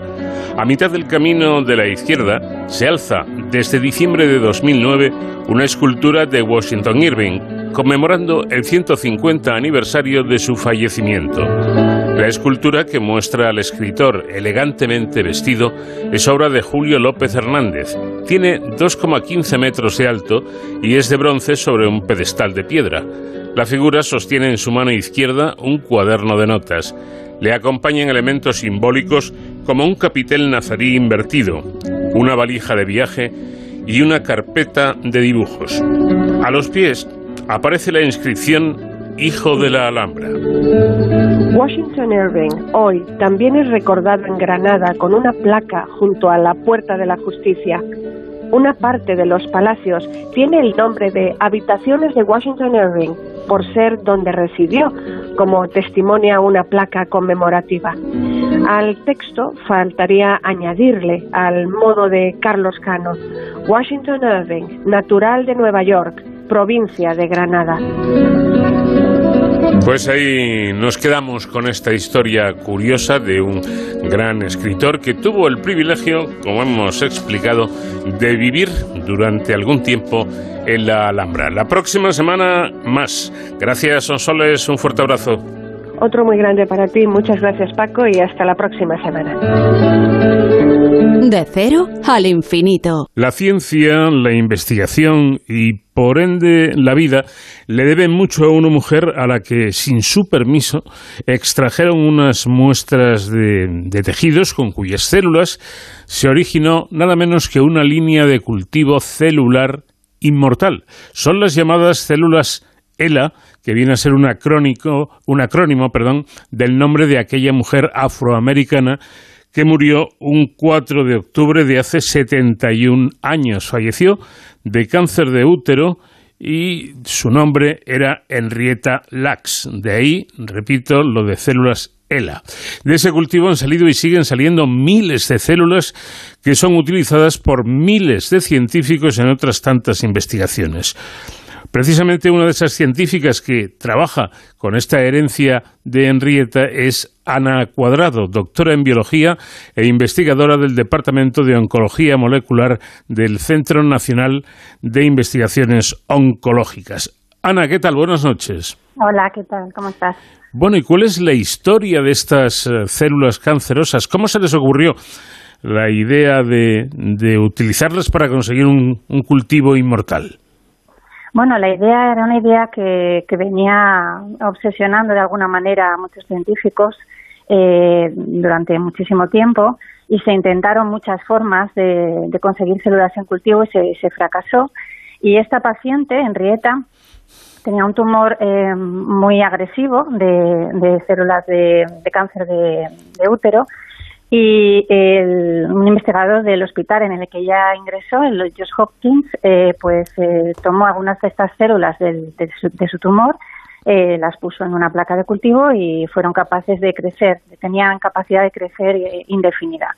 A mitad del camino de la izquierda se alza, desde diciembre de 2009, una escultura de Washington Irving, conmemorando el 150 aniversario de su fallecimiento. La escultura que muestra al escritor elegantemente vestido es obra de Julio López Hernández. Tiene 2,15 metros de alto y es de bronce sobre un pedestal de piedra. La figura sostiene en su mano izquierda un cuaderno de notas. Le acompañan elementos simbólicos como un capitel nazarí invertido, una valija de viaje y una carpeta de dibujos. A los pies aparece la inscripción Hijo de la Alhambra. Washington Irving hoy también es recordado en Granada con una placa junto a la Puerta de la Justicia. Una parte de los palacios tiene el nombre de Habitaciones de Washington Irving por ser donde residió, como testimonia una placa conmemorativa. Al texto faltaría añadirle, al modo de Carlos Cano, Washington Irving, natural de Nueva York, provincia de Granada. Pues ahí nos quedamos con esta historia curiosa de un gran escritor que tuvo el privilegio, como hemos explicado, de vivir durante algún tiempo en la Alhambra. La próxima semana más. Gracias, Sonsoles, un fuerte abrazo. Otro muy grande para ti. Muchas gracias, Paco, y hasta la próxima semana. De cero al infinito. La ciencia, la investigación y por ende la vida le deben mucho a una mujer a la que sin su permiso extrajeron unas muestras de, de, tejidos con cuyas células se originó nada menos que una línea de cultivo celular inmortal. Son las llamadas células ELA, que viene a ser un, acrónico, un acrónimo perdón, del nombre de aquella mujer afroamericana que murió un 4 de octubre de hace 71 años. Falleció de cáncer de útero y su nombre era Henrietta Lacks. De ahí, repito, lo de células ELA. De ese cultivo han salido y siguen saliendo miles de células que son utilizadas por miles de científicos en otras tantas investigaciones. Precisamente una de esas científicas que trabaja con esta herencia de Henrietta es Ana Cuadrado, doctora en biología e investigadora del Departamento de Oncología Molecular del Centro Nacional de Investigaciones Oncológicas. Ana, ¿qué tal? Buenas noches. Hola, ¿qué tal? ¿Cómo estás? Bueno, ¿y cuál es la historia de estas eh, células cancerosas? ¿Cómo se les ocurrió la idea de, utilizarlas para conseguir un, cultivo inmortal? Bueno, la idea era una idea que, venía obsesionando de alguna manera a muchos científicos eh, durante muchísimo tiempo y se intentaron muchas formas de, conseguir células en cultivo y se, se fracasó. Y esta paciente, Henrietta, tenía un tumor eh, muy agresivo de, células de, cáncer de, útero y un investigador del hospital en el que ella ingresó, el Johns Hopkins, eh, pues eh, tomó algunas de estas células de, su, tumor, las puso en una placa de cultivo y fueron capaces de crecer, tenían capacidad de crecer indefinida.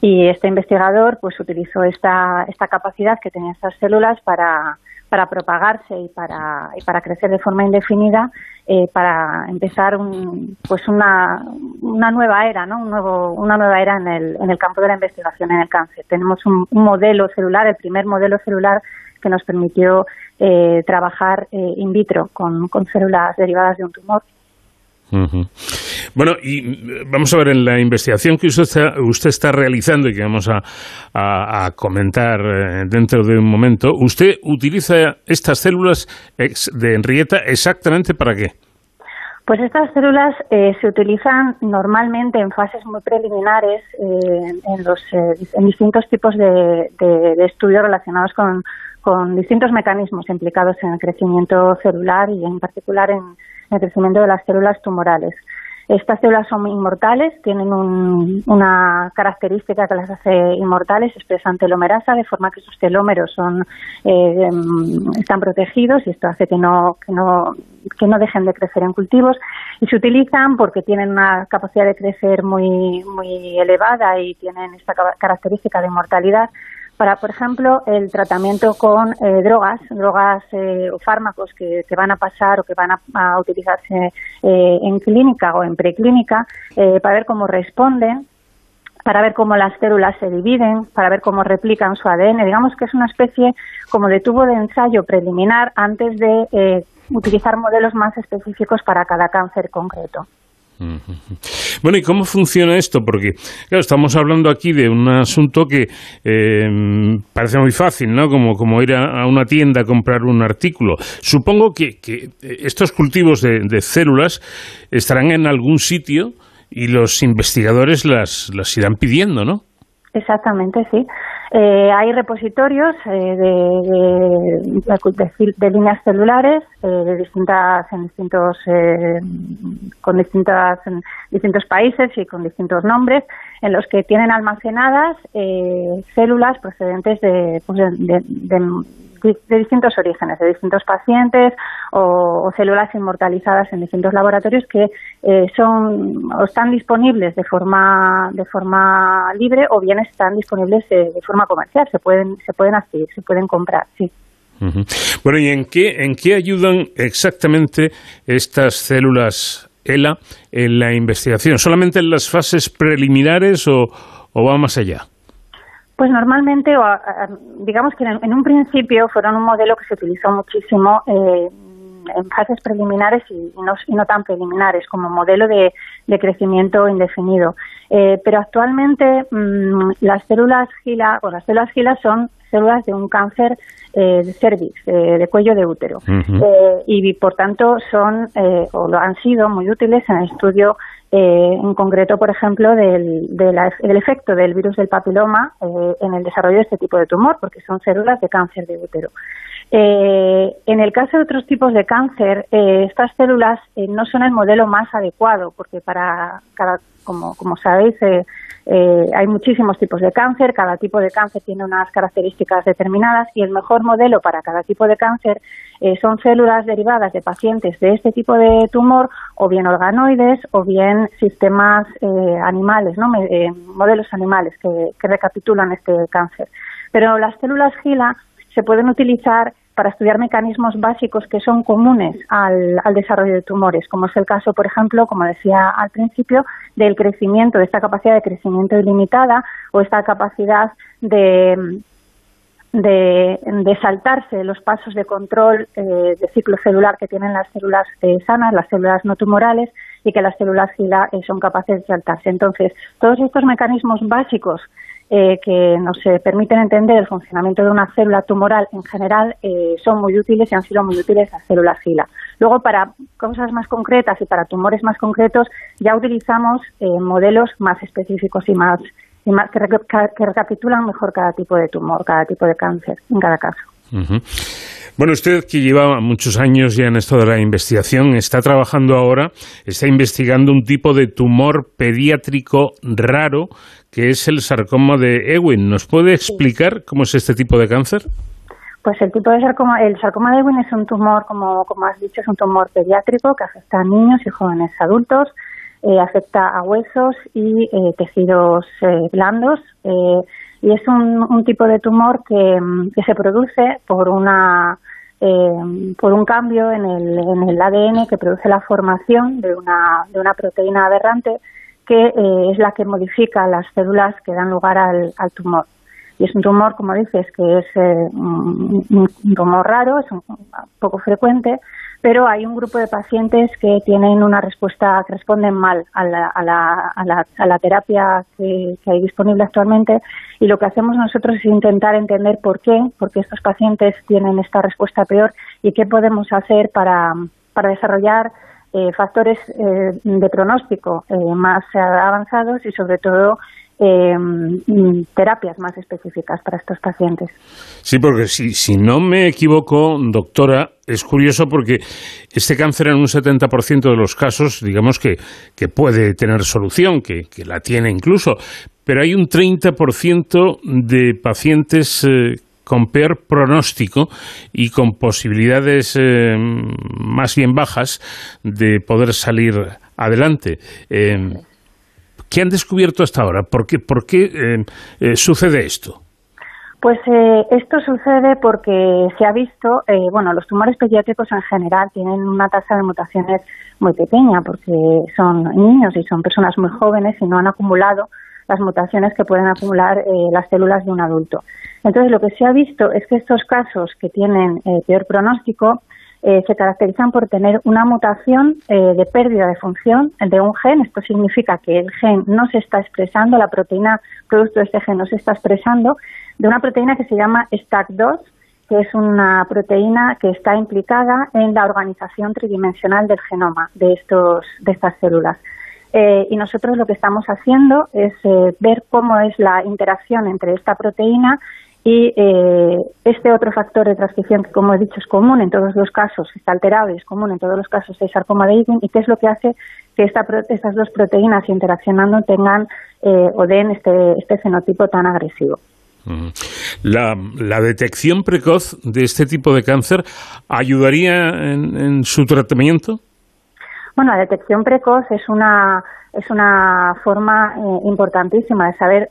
Y este investigador pues utilizó esta, esta capacidad que tenían estas células para para propagarse y para, para crecer de forma indefinida, eh, para empezar un, pues una, una nueva era, ¿no? Un nuevo, una nueva era en el, en el campo de la investigación en el cáncer. Tenemos un, modelo celular, el primer modelo celular que nos permitió eh, trabajar eh, in vitro con, con células derivadas de un tumor. Bueno, y vamos a ver, en la investigación que usted está, usted está realizando y que vamos a, comentar eh, dentro de un momento, ¿usted utiliza estas células de Henrietta exactamente para qué? Pues estas células eh, se utilizan normalmente en fases muy preliminares eh, en, los, en distintos tipos de, estudios relacionados con, con distintos mecanismos implicados en el crecimiento celular y en particular en el crecimiento de las células tumorales. Estas células son inmortales, tienen una característica que las hace inmortales, expresan telomerasa, de forma que sus telómeros son, eh, están protegidos y esto hace que no, que, no, que no dejen de crecer en cultivos. Y se utilizan porque tienen una capacidad de crecer muy, muy elevada y tienen esta característica de inmortalidad para, por ejemplo, el tratamiento con eh, drogas, drogas eh, o fármacos que, van a pasar o que van a, utilizarse eh, en clínica o en preclínica, para ver cómo responden, para ver cómo las células se dividen, para ver cómo replican su ADN. Digamos que es una especie como de tubo de ensayo preliminar antes de utilizar modelos más específicos para cada cáncer concreto. Bueno, ¿y cómo funciona esto? Porque, claro, estamos hablando aquí de un asunto que eh, parece muy fácil, ¿no? Como, como ir a, una tienda a comprar un artículo. Supongo que, estos cultivos de, células estarán en algún sitio y los investigadores las, las irán pidiendo, ¿no? Exactamente, sí. Eh, hay repositorios eh, de, de, líneas celulares eh, de distintas, en distintos, con distintas, en distintos países y con distintos nombres, en los que tienen almacenadas células procedentes de, pues de, de distintos orígenes, de distintos pacientes o, células inmortalizadas en distintos laboratorios que eh, son o están disponibles de forma de forma libre o bien están disponibles de, forma comercial, se pueden se pueden adquirir, se pueden comprar, sí. Bueno, ¿y en qué en qué ayudan exactamente estas células ELA en la investigación? ¿Solamente en las fases preliminares o, o va más allá? Pues normalmente, digamos que en, un principio fueron un modelo que se utilizó muchísimo eh, en fases preliminares y no, tan preliminares, como modelo de, crecimiento indefinido. Eh, pero actualmente mm, las células GILA, o las células GILA son células de un cáncer eh, de cervix, de cuello de útero, y por tanto son, o lo han sido, muy útiles en el estudio eh, en concreto, por ejemplo, del, efecto del virus del papiloma eh, en el desarrollo de este tipo de tumor, porque son células de cáncer de útero. Eh, en el caso de otros tipos de cáncer, estas células no son el modelo más adecuado, porque para cada, como, como sabéis, hay muchísimos tipos de cáncer, cada tipo de cáncer tiene unas características determinadas y el mejor modelo para cada tipo de cáncer eh, son células derivadas de pacientes de este tipo de tumor o bien organoides o bien sistemas eh, animales, ¿no? Eh, modelos animales que, recapitulan este cáncer. Pero las células GILA se pueden utilizar para estudiar mecanismos básicos que son comunes al, al, desarrollo de tumores, como es el caso, por ejemplo, como decía al principio, del crecimiento, de esta capacidad de crecimiento ilimitada o esta capacidad de, de, saltarse los pasos de control eh, de ciclo celular que tienen las células eh, sanas, las células no tumorales, y que las células GILA eh, son capaces de saltarse. Entonces, todos estos mecanismos básicos que nos permiten entender el funcionamiento de una célula tumoral en general son muy útiles y han sido muy útiles las células GILA. Luego, para cosas más concretas y para tumores más concretos, ya utilizamos modelos más específicos y más que, recapitulan mejor cada tipo de tumor, cada tipo de cáncer en cada caso. Bueno, usted que lleva muchos años ya en esto de la investigación, está trabajando ahora, está investigando un tipo de tumor pediátrico raro que es el sarcoma de Ewing. ¿Nos puede explicar cómo es este tipo de cáncer? Pues el tipo de sarcoma, el sarcoma de Ewing es un tumor, como, como has dicho, es un tumor pediátrico que afecta a niños y jóvenes adultos eh, afecta a huesos y eh, tejidos eh, blandos y es un, tipo de tumor que, mm, que se produce por una por un cambio en el, en el ADN que produce la formación de una, de una proteína aberrante que es la que modifica las células que dan lugar al, al tumor. Y es un tumor, como dices, que es un, un, tumor raro, es un, poco frecuente, pero hay un grupo de pacientes que tienen una respuesta, que responden mal a la, a la, a la, terapia que, hay disponible actualmente. Y lo que hacemos nosotros es intentar entender por qué, por qué estos pacientes tienen esta respuesta peor y qué podemos hacer para, para desarrollar eh, factores eh, de pronóstico eh, más avanzados y sobre todo Em, terapias más específicas para estos pacientes. Sí, porque si, si no me equivoco, doctora, es curioso porque este cáncer en un 70% de los casos, digamos que, que puede tener solución, que, que, la tiene incluso, pero hay un 30% de pacientes eh, con peor pronóstico y con posibilidades eh, más bien bajas de poder salir adelante. Em, ¿Qué han descubierto hasta ahora? ¿Por qué, eh, eh, sucede esto? Pues eh, esto sucede porque se ha visto, bueno, los tumores pediátricos en general tienen una tasa de mutaciones muy pequeña porque son niños y son personas muy jóvenes y no han acumulado las mutaciones que pueden acumular las células de un adulto. Entonces, lo que se ha visto es que estos casos que tienen peor pronóstico eh, se caracterizan por tener una mutación eh, de pérdida de función de un gen. Esto significa que el gen no se está expresando, la proteína producto de este gen no se está expresando, de una proteína que se llama STAC2, que es una proteína que está implicada en la organización tridimensional del genoma de, estos, de estas células. Eh, y nosotros lo que estamos haciendo es ver cómo es la interacción entre esta proteína y eh, este otro factor de transcripción que, como he dicho, es común en todos los casos, está alterado y es común en todos los casos de sarcoma de Ewing, y qué es lo que hace que esta, estas dos proteínas interaccionando tengan eh, o den este, este fenotipo tan agresivo. La, detección precoz de este tipo de cáncer ayudaría en, su tratamiento? Bueno, la detección precoz es una, es una forma eh, importantísima de saber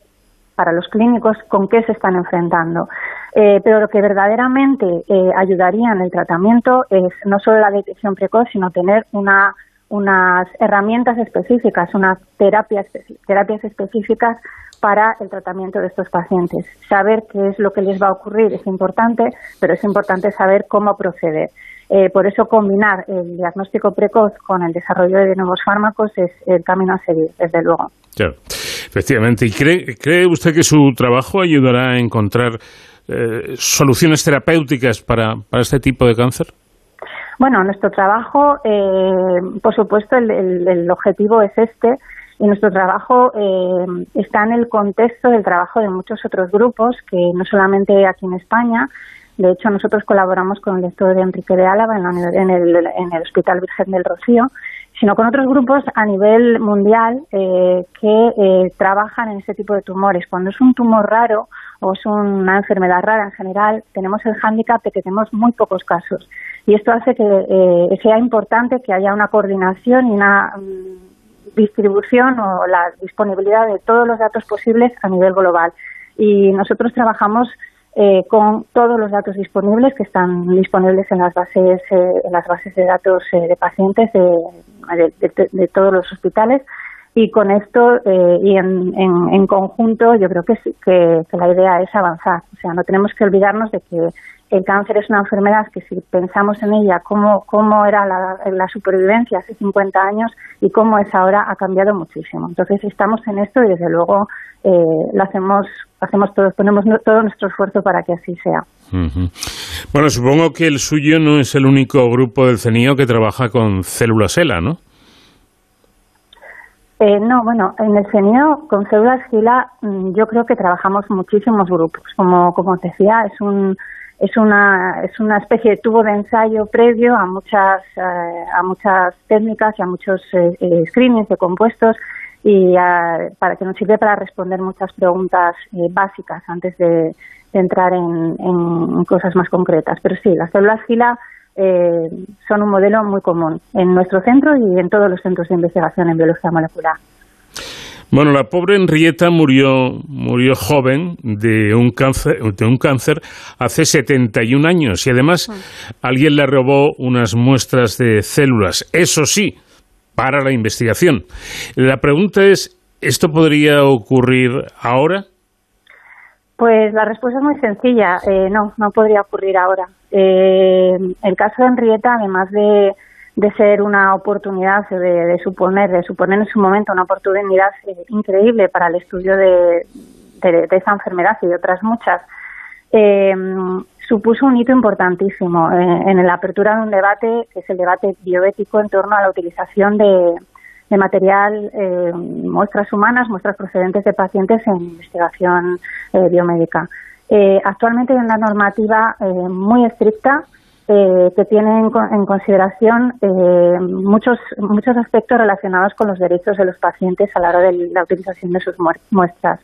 para los clínicos con qué se están enfrentando. Eh, pero lo que verdaderamente eh, ayudaría en el tratamiento es no solo la detección precoz, sino tener una, unas herramientas específicas, unas terapias, terapias específicas para el tratamiento de estos pacientes. Saber qué es lo que les va a ocurrir es importante, pero es importante saber cómo proceder. Eh, por eso combinar el diagnóstico precoz con el desarrollo de nuevos fármacos es el camino a seguir, desde luego. Claro, efectivamente. ¿Y cree, cree usted que su trabajo ayudará a encontrar eh, soluciones terapéuticas para, para este tipo de cáncer? Bueno, nuestro trabajo, eh, por supuesto, el, objetivo es este y nuestro trabajo está en el contexto del trabajo de muchos otros grupos que no solamente aquí en España, de hecho, nosotros colaboramos con el Estado de Enrique de Álava en, el, Hospital Virgen del Rocío, sino con otros grupos a nivel mundial eh, que eh, trabajan en este tipo de tumores. Cuando es un tumor raro o es una enfermedad rara en general, tenemos el hándicap de que tenemos muy pocos casos. Y esto hace que eh, sea importante que haya una coordinación y una mm, distribución o la disponibilidad de todos los datos posibles a nivel global. Y nosotros trabajamos eh, con todos los datos disponibles que están disponibles en las bases, eh, en las bases de datos eh, de pacientes de, todos los hospitales y con esto eh, y en, en, conjunto yo creo que, que, que la idea es avanzar. O sea, no tenemos que olvidarnos de que el cáncer es una enfermedad que si pensamos en ella, cómo, cómo era la, supervivencia hace 50 años y cómo es ahora, ha cambiado muchísimo. Entonces estamos en esto y desde luego eh, lo hacemos, hacemos todos, ponemos todo nuestro esfuerzo para que así sea. Bueno, supongo que el suyo no es el único grupo del CENIO que trabaja con células ELA, ¿no? Eh, no, bueno, en el CENIO con células GILA mm, yo creo que trabajamos muchísimos grupos. Como, como decía, es un es una, es una especie de tubo de ensayo previo a muchas, eh, a muchas técnicas y a muchos eh, eh, screenings de compuestos y para que nos sirve para responder muchas preguntas básicas antes de, entrar en, en, cosas más concretas. Pero sí, las células GILA son un modelo muy común en nuestro centro y en todos los centros de investigación en biología molecular. Bueno, la pobre Henrietta murió, murió joven de un cáncer, de un cáncer hace 71 años y además alguien le robó unas muestras de células. Eso sí, para la investigación. La pregunta es, ¿esto podría ocurrir ahora? Pues la respuesta es muy sencilla. Eh, no, no podría ocurrir ahora. Eh, el caso de Henrietta, además de de ser una oportunidad, de, suponer, de suponer en su momento una oportunidad eh, increíble para el estudio de, de, esa enfermedad y de otras muchas, eh, supuso un hito importantísimo eh, en la apertura de un debate, que es el debate bioético en torno a la utilización de, material, muestras humanas, muestras procedentes de pacientes en investigación biomédica. actualmente hay una normativa muy estricta eh, que tienen en, consideración eh, muchos, muchos aspectos relacionados con los derechos de los pacientes a la hora de la utilización de sus muestras.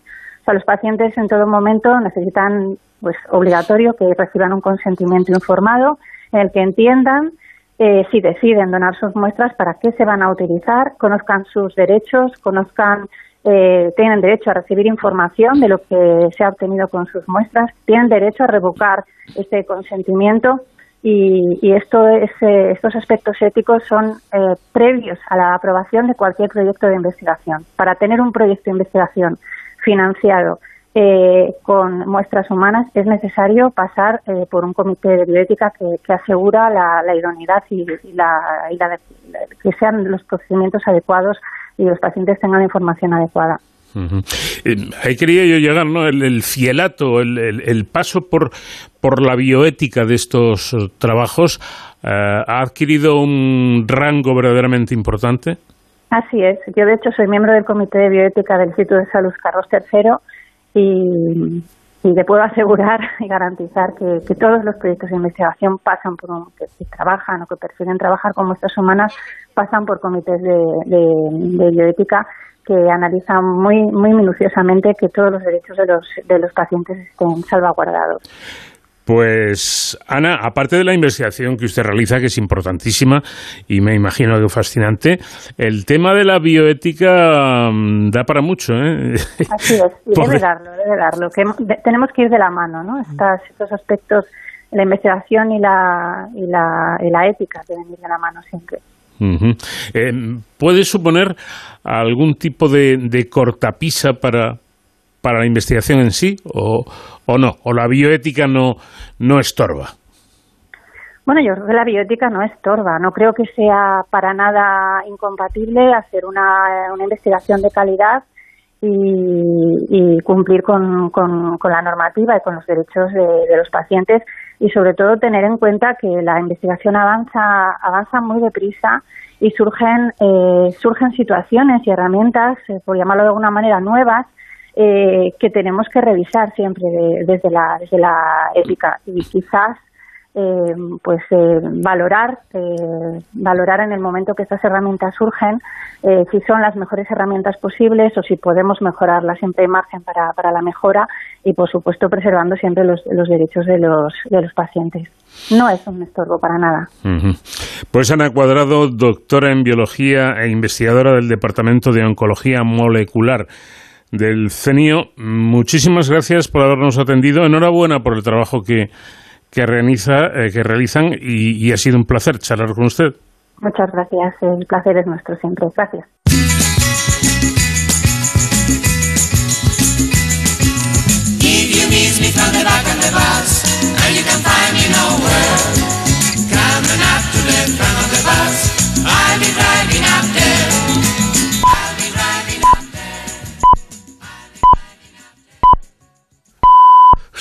Los pacientes en todo momento necesitan, pues, obligatorio que reciban un consentimiento informado en el que entiendan eh, si deciden donar sus muestras para qué se van a utilizar, conozcan sus derechos, conozcan eh, tienen derecho a recibir información de lo que se ha obtenido con sus muestras, tienen derecho a revocar este consentimiento y, esto es, estos aspectos éticos son eh, previos a la aprobación de cualquier proyecto de investigación. Para tener un proyecto de investigación financiado eh, con muestras humanas es necesario pasar por un comité de bioética que, asegura la, idoneidad y, la, que sean los procedimientos adecuados y los pacientes tengan la información adecuada. Eh, ahí quería yo llegar, ¿no? El, fielato, el, paso por, por la bioética de estos trabajos eh, ha adquirido un rango verdaderamente importante. Así es. Yo, de hecho, soy miembro del Comité de Bioética del Instituto de Salud Carlos III y, y le puedo asegurar y garantizar que, todos los proyectos de investigación pasan por un, que, trabajan o que prefieren trabajar con muestras humanas pasan por comités de, de bioética que analiza muy, muy minuciosamente que todos los derechos de los, de los pacientes estén salvaguardados. Pues, Ana, aparte de la investigación que usted realiza, que es importantísima y me imagino que fascinante, el tema de la bioética mm, da para mucho, ¿eh? Así es, debe darlo, debe darlo. Que tenemos que ir de la mano, ¿no? estos aspectos, la investigación y la, y la, y la ética deben ir de la mano siempre. Eh, ¿Puede suponer algún tipo de, cortapisa para, para la investigación en sí o, o no? ¿O la bioética no, no estorba? Bueno, yo creo que la bioética no estorba. No creo que sea para nada incompatible hacer una, una investigación de calidad y, cumplir con, con, la normativa y con los derechos de, los pacientes y sobre todo tener en cuenta que la investigación avanza avanza muy deprisa y surgen eh, surgen situaciones y herramientas eh, por llamarlo de alguna manera nuevas eh, que tenemos que revisar siempre desde la desde la ética. Y quizás eh, pues eh, valorar eh, valorar en el momento que estas herramientas surgen si son las mejores herramientas posibles o si podemos mejorarlas siempre hay margen para, para la mejora y por supuesto preservando siempre los, los derechos de los de los pacientes. No es un estorbo para nada. Pues Ana Cuadrado doctora en biología e investigadora del departamento de oncología molecular del CENIO muchísimas gracias por habernos atendido enhorabuena por el trabajo que que, realiza, eh, que realizan y, ha sido un placer charlar con usted. Muchas gracias, el placer es nuestro siempre. Gracias.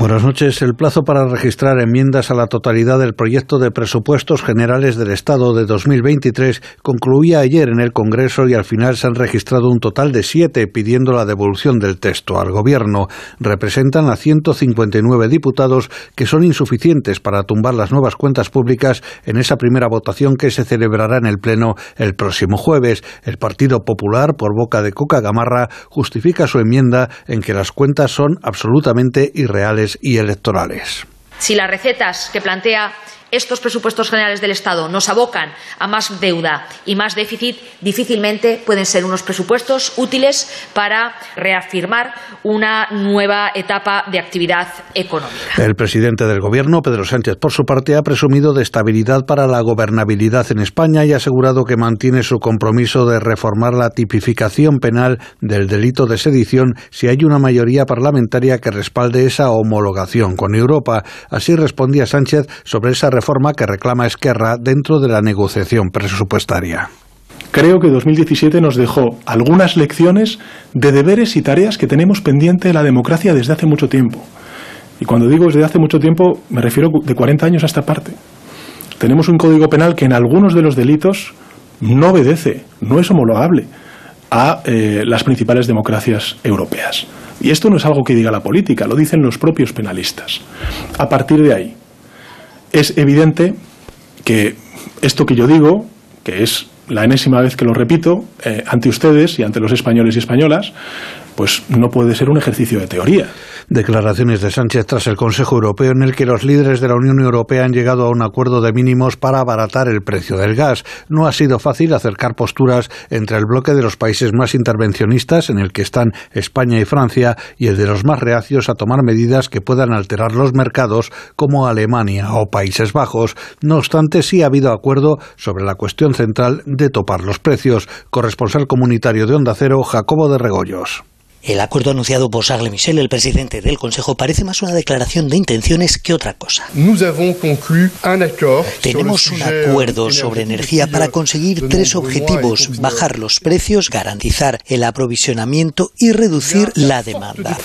Buenas noches. El plazo para registrar enmiendas a la totalidad del proyecto de presupuestos generales del Estado de 2023 concluía ayer en el Congreso y al final se han registrado un total de siete pidiendo la devolución del texto al Gobierno. Representan a 159 diputados que son insuficientes para tumbar las nuevas cuentas públicas en esa primera votación que se celebrará en el Pleno el próximo jueves. El Partido Popular, por boca de Coca Gamarra, justifica su enmienda en que las cuentas son absolutamente irreales y electorales. Si las recetas que plantea estos presupuestos generales del Estado nos abocan a más deuda y más déficit, difícilmente pueden ser unos presupuestos útiles para reafirmar una nueva etapa de actividad económica. El presidente del Gobierno, Pedro Sánchez, por su parte, ha presumido de estabilidad para la gobernabilidad en España y ha asegurado que mantiene su compromiso de reformar la tipificación penal del delito de sedición si hay una mayoría parlamentaria que respalde esa homologación con Europa. Así respondía Sánchez sobre esa reforma que reclama Esquerra dentro de la negociación presupuestaria. Creo que 2017 nos dejó algunas lecciones de deberes y tareas que tenemos pendiente de la democracia desde hace mucho tiempo. Y cuando digo desde hace mucho tiempo, me refiero de 40 años a esta parte. Tenemos un código penal que en algunos de los delitos no obedece, no es homologable a eh, las principales democracias europeas. Y esto no es algo que diga la política, lo dicen los propios penalistas. A partir de ahí, es evidente que esto que yo digo, que es la enésima vez que lo repito, eh, ante ustedes y ante los españoles y españolas, pues no puede ser un ejercicio de teoría. Declaraciones de Sánchez tras el Consejo Europeo en el que los líderes de la Unión Europea han llegado a un acuerdo de mínimos para abaratar el precio del gas. No ha sido fácil acercar posturas entre el bloque de los países más intervencionistas, en el que están España y Francia, y el de los más reacios a tomar medidas que puedan alterar los mercados, como Alemania o Países Bajos. No obstante, sí ha habido acuerdo sobre la cuestión central de topar los precios. Corresponsal comunitario de Onda Cero, Jacobo de Regoyos. El acuerdo anunciado por Charles Michel, el presidente del Consejo, parece más una declaración de intenciones que otra cosa. Tenemos un acuerdo sobre energía para conseguir tres objetivos, bajar los precios, garantizar el aprovisionamiento y reducir la demanda.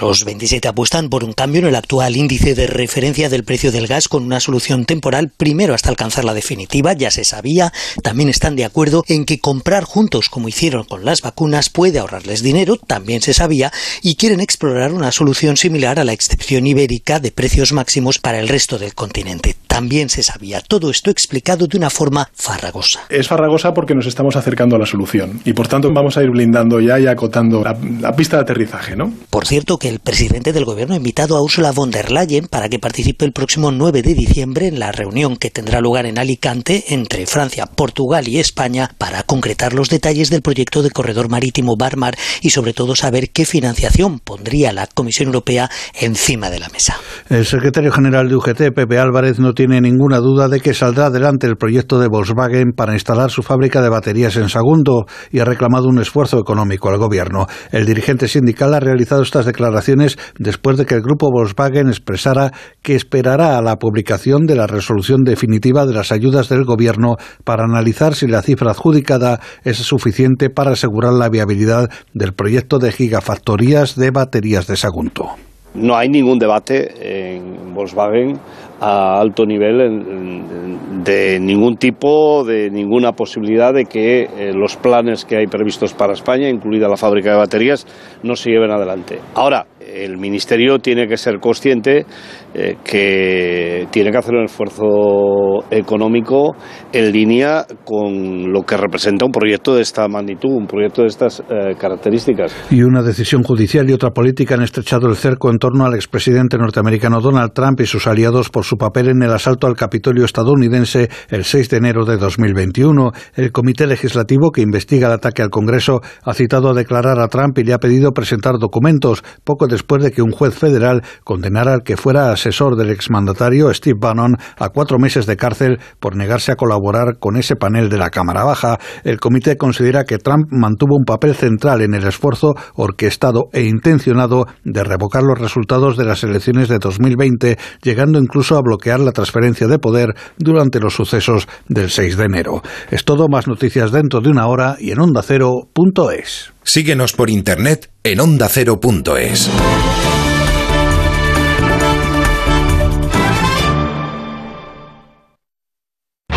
Los 27 apuestan por un cambio en el actual índice de referencia del precio del gas con una solución temporal primero hasta alcanzar la definitiva, ya se sabía. También están de acuerdo en que comprar juntos, como hicieron con las vacunas, puede ahorrarles dinero también se sabía, y quieren explorar una solución similar a la excepción ibérica de precios máximos para el resto del continente. También se sabía. Todo esto explicado de una forma farragosa. Es farragosa porque nos estamos acercando a la solución y por tanto vamos a ir blindando ya y acotando la, la pista de aterrizaje, ¿no? Por cierto, que el presidente del gobierno ha invitado a Ursula von der Leyen para que participe el próximo 9 de diciembre en la reunión que tendrá lugar en Alicante entre Francia, Portugal y España para concretar los detalles del proyecto de corredor marítimo Barmar y sobre todo saber qué financiación pondría la Comisión Europea encima de la mesa. El secretario general de UGT, Pepe Álvarez, no tiene ninguna duda de que saldrá adelante el proyecto de Volkswagen para instalar su fábrica de baterías en Sagunto y ha reclamado un esfuerzo económico al gobierno. El dirigente sindical ha realizado estas declaraciones después de que el grupo Volkswagen expresara que esperará a la publicación de la resolución definitiva de las ayudas del gobierno para analizar si la cifra adjudicada es suficiente para asegurar la viabilidad del proyecto de gigafactorías de baterías de Sagunto. No hay ningún debate en Volkswagen a alto nivel de ningún tipo, de ninguna posibilidad de que eh, los planes que hay previstos para España, incluida la fábrica de baterías, no se lleven adelante. Ahora, el Ministerio tiene que ser consciente eh, que tiene que hacer un esfuerzo económico en línea con lo que representa un proyecto de esta magnitud, un proyecto de estas eh, características. Y una decisión judicial y otra política han estrechado el cerco en torno al expresidente norteamericano Donald Trump y sus aliados por su papel en el asalto al Capitolio estadounidense el 6 de enero de 2021. El Comité Legislativo que investiga el ataque al Congreso ha citado a declarar a Trump y le ha pedido presentar documentos. Poco después después de que un juez federal condenara al que fuera asesor del exmandatario Steve Bannon a cuatro meses de cárcel por negarse a colaborar con ese panel de la Cámara Baja. El comité considera que Trump mantuvo un papel central en el esfuerzo orquestado e intencionado de revocar los resultados de las elecciones de 2020, llegando incluso a bloquear la transferencia de poder durante los sucesos del 6 de enero. Es todo, más noticias dentro de una hora y en ondacero.es. Síguenos por internet en ondacero.es.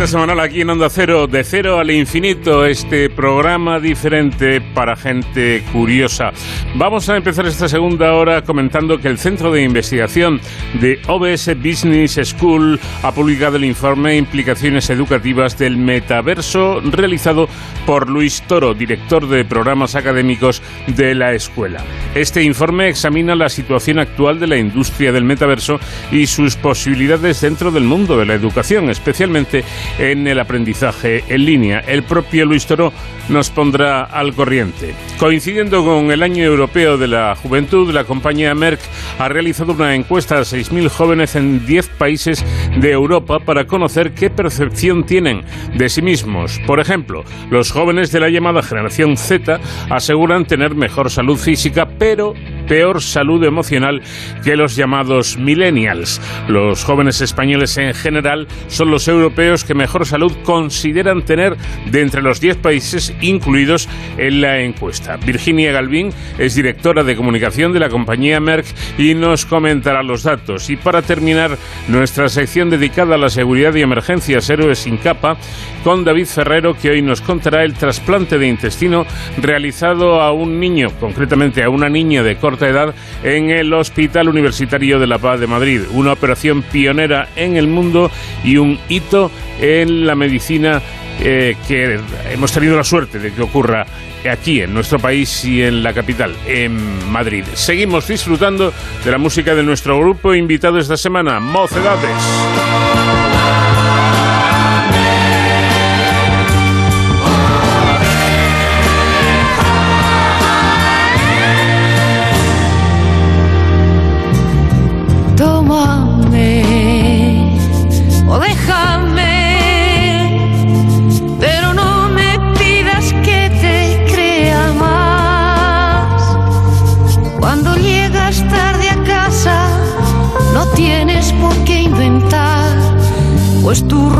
Cita semanal aquí en Onda Cero, de cero al infinito, este programa diferente para gente curiosa. Vamos a empezar esta segunda hora comentando que el Centro de Investigación de OBS Business School ha publicado el informe Implicaciones Educativas del Metaverso realizado por Luis Toro, director de programas académicos de la escuela. Este informe examina la situación actual de la industria del metaverso y sus posibilidades dentro del mundo de la educación, especialmente en el aprendizaje en línea. El propio Luis Toro nos pondrá al corriente. Coincidiendo con el Año Europeo de la Juventud, la compañía Merck ha realizado una encuesta a 6.000 jóvenes en 10 países de Europa para conocer qué percepción tienen de sí mismos. Por ejemplo, los jóvenes de la llamada generación Z aseguran tener mejor salud física, pero peor salud emocional que los llamados millennials. Los jóvenes españoles en general son los europeos que mejor salud consideran tener de entre los 10 países incluidos en la encuesta. Virginia Galvín es directora de comunicación de la compañía Merck y nos comentará los datos. Y para terminar nuestra sección dedicada a la seguridad y emergencias héroes sin capa, con David Ferrero, que hoy nos contará el trasplante de intestino realizado a un niño, concretamente a una niña de corta edad, en el Hospital Universitario de la Paz de Madrid. Una operación pionera en el mundo y un hito en la medicina eh, que hemos tenido la suerte de que ocurra aquí en nuestro país y en la capital, en Madrid. Seguimos disfrutando de la música de nuestro grupo invitado esta semana, Mocedades. Pues tu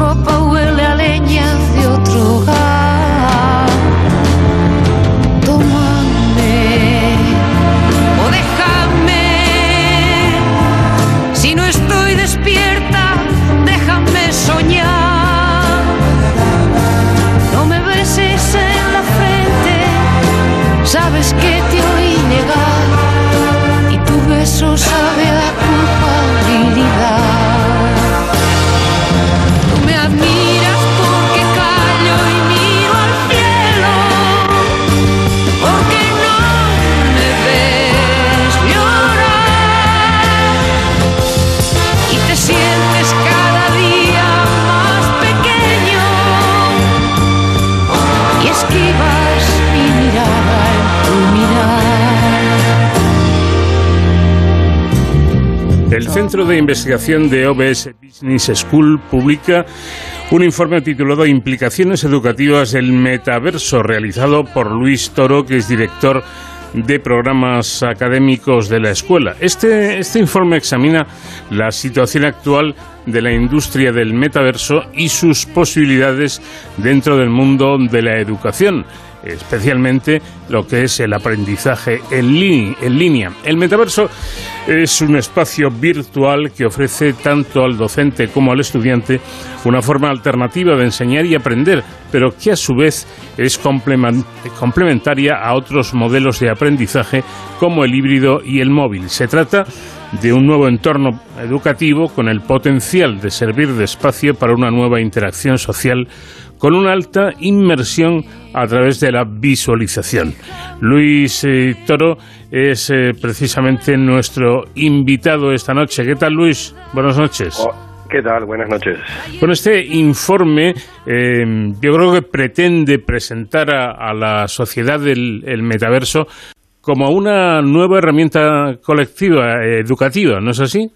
Centro de Investigación de OBS Business School publica un informe titulado Implicaciones educativas del metaverso, realizado por Luis Toro, que es director de programas académicos de la escuela. Este, este informe examina la situación actual de la industria del metaverso y sus posibilidades dentro del mundo de la educación especialmente lo que es el aprendizaje en, línea. El metaverso es un espacio virtual que ofrece tanto al docente como al estudiante una forma alternativa de enseñar y aprender, pero que a su vez es complementaria a otros modelos de aprendizaje como el híbrido y el móvil. Se trata de un nuevo entorno educativo con el potencial de servir de espacio para una nueva interacción social con una alta inmersión a través de la visualización. Luis eh, Toro es eh, precisamente nuestro invitado esta noche. ¿Qué tal, Luis? Buenas noches. Oh, ¿Qué tal? Buenas noches. Bueno, este informe eh, yo creo que pretende presentar a, la sociedad del metaverso como una nueva herramienta colectiva, educativa, ¿no es así?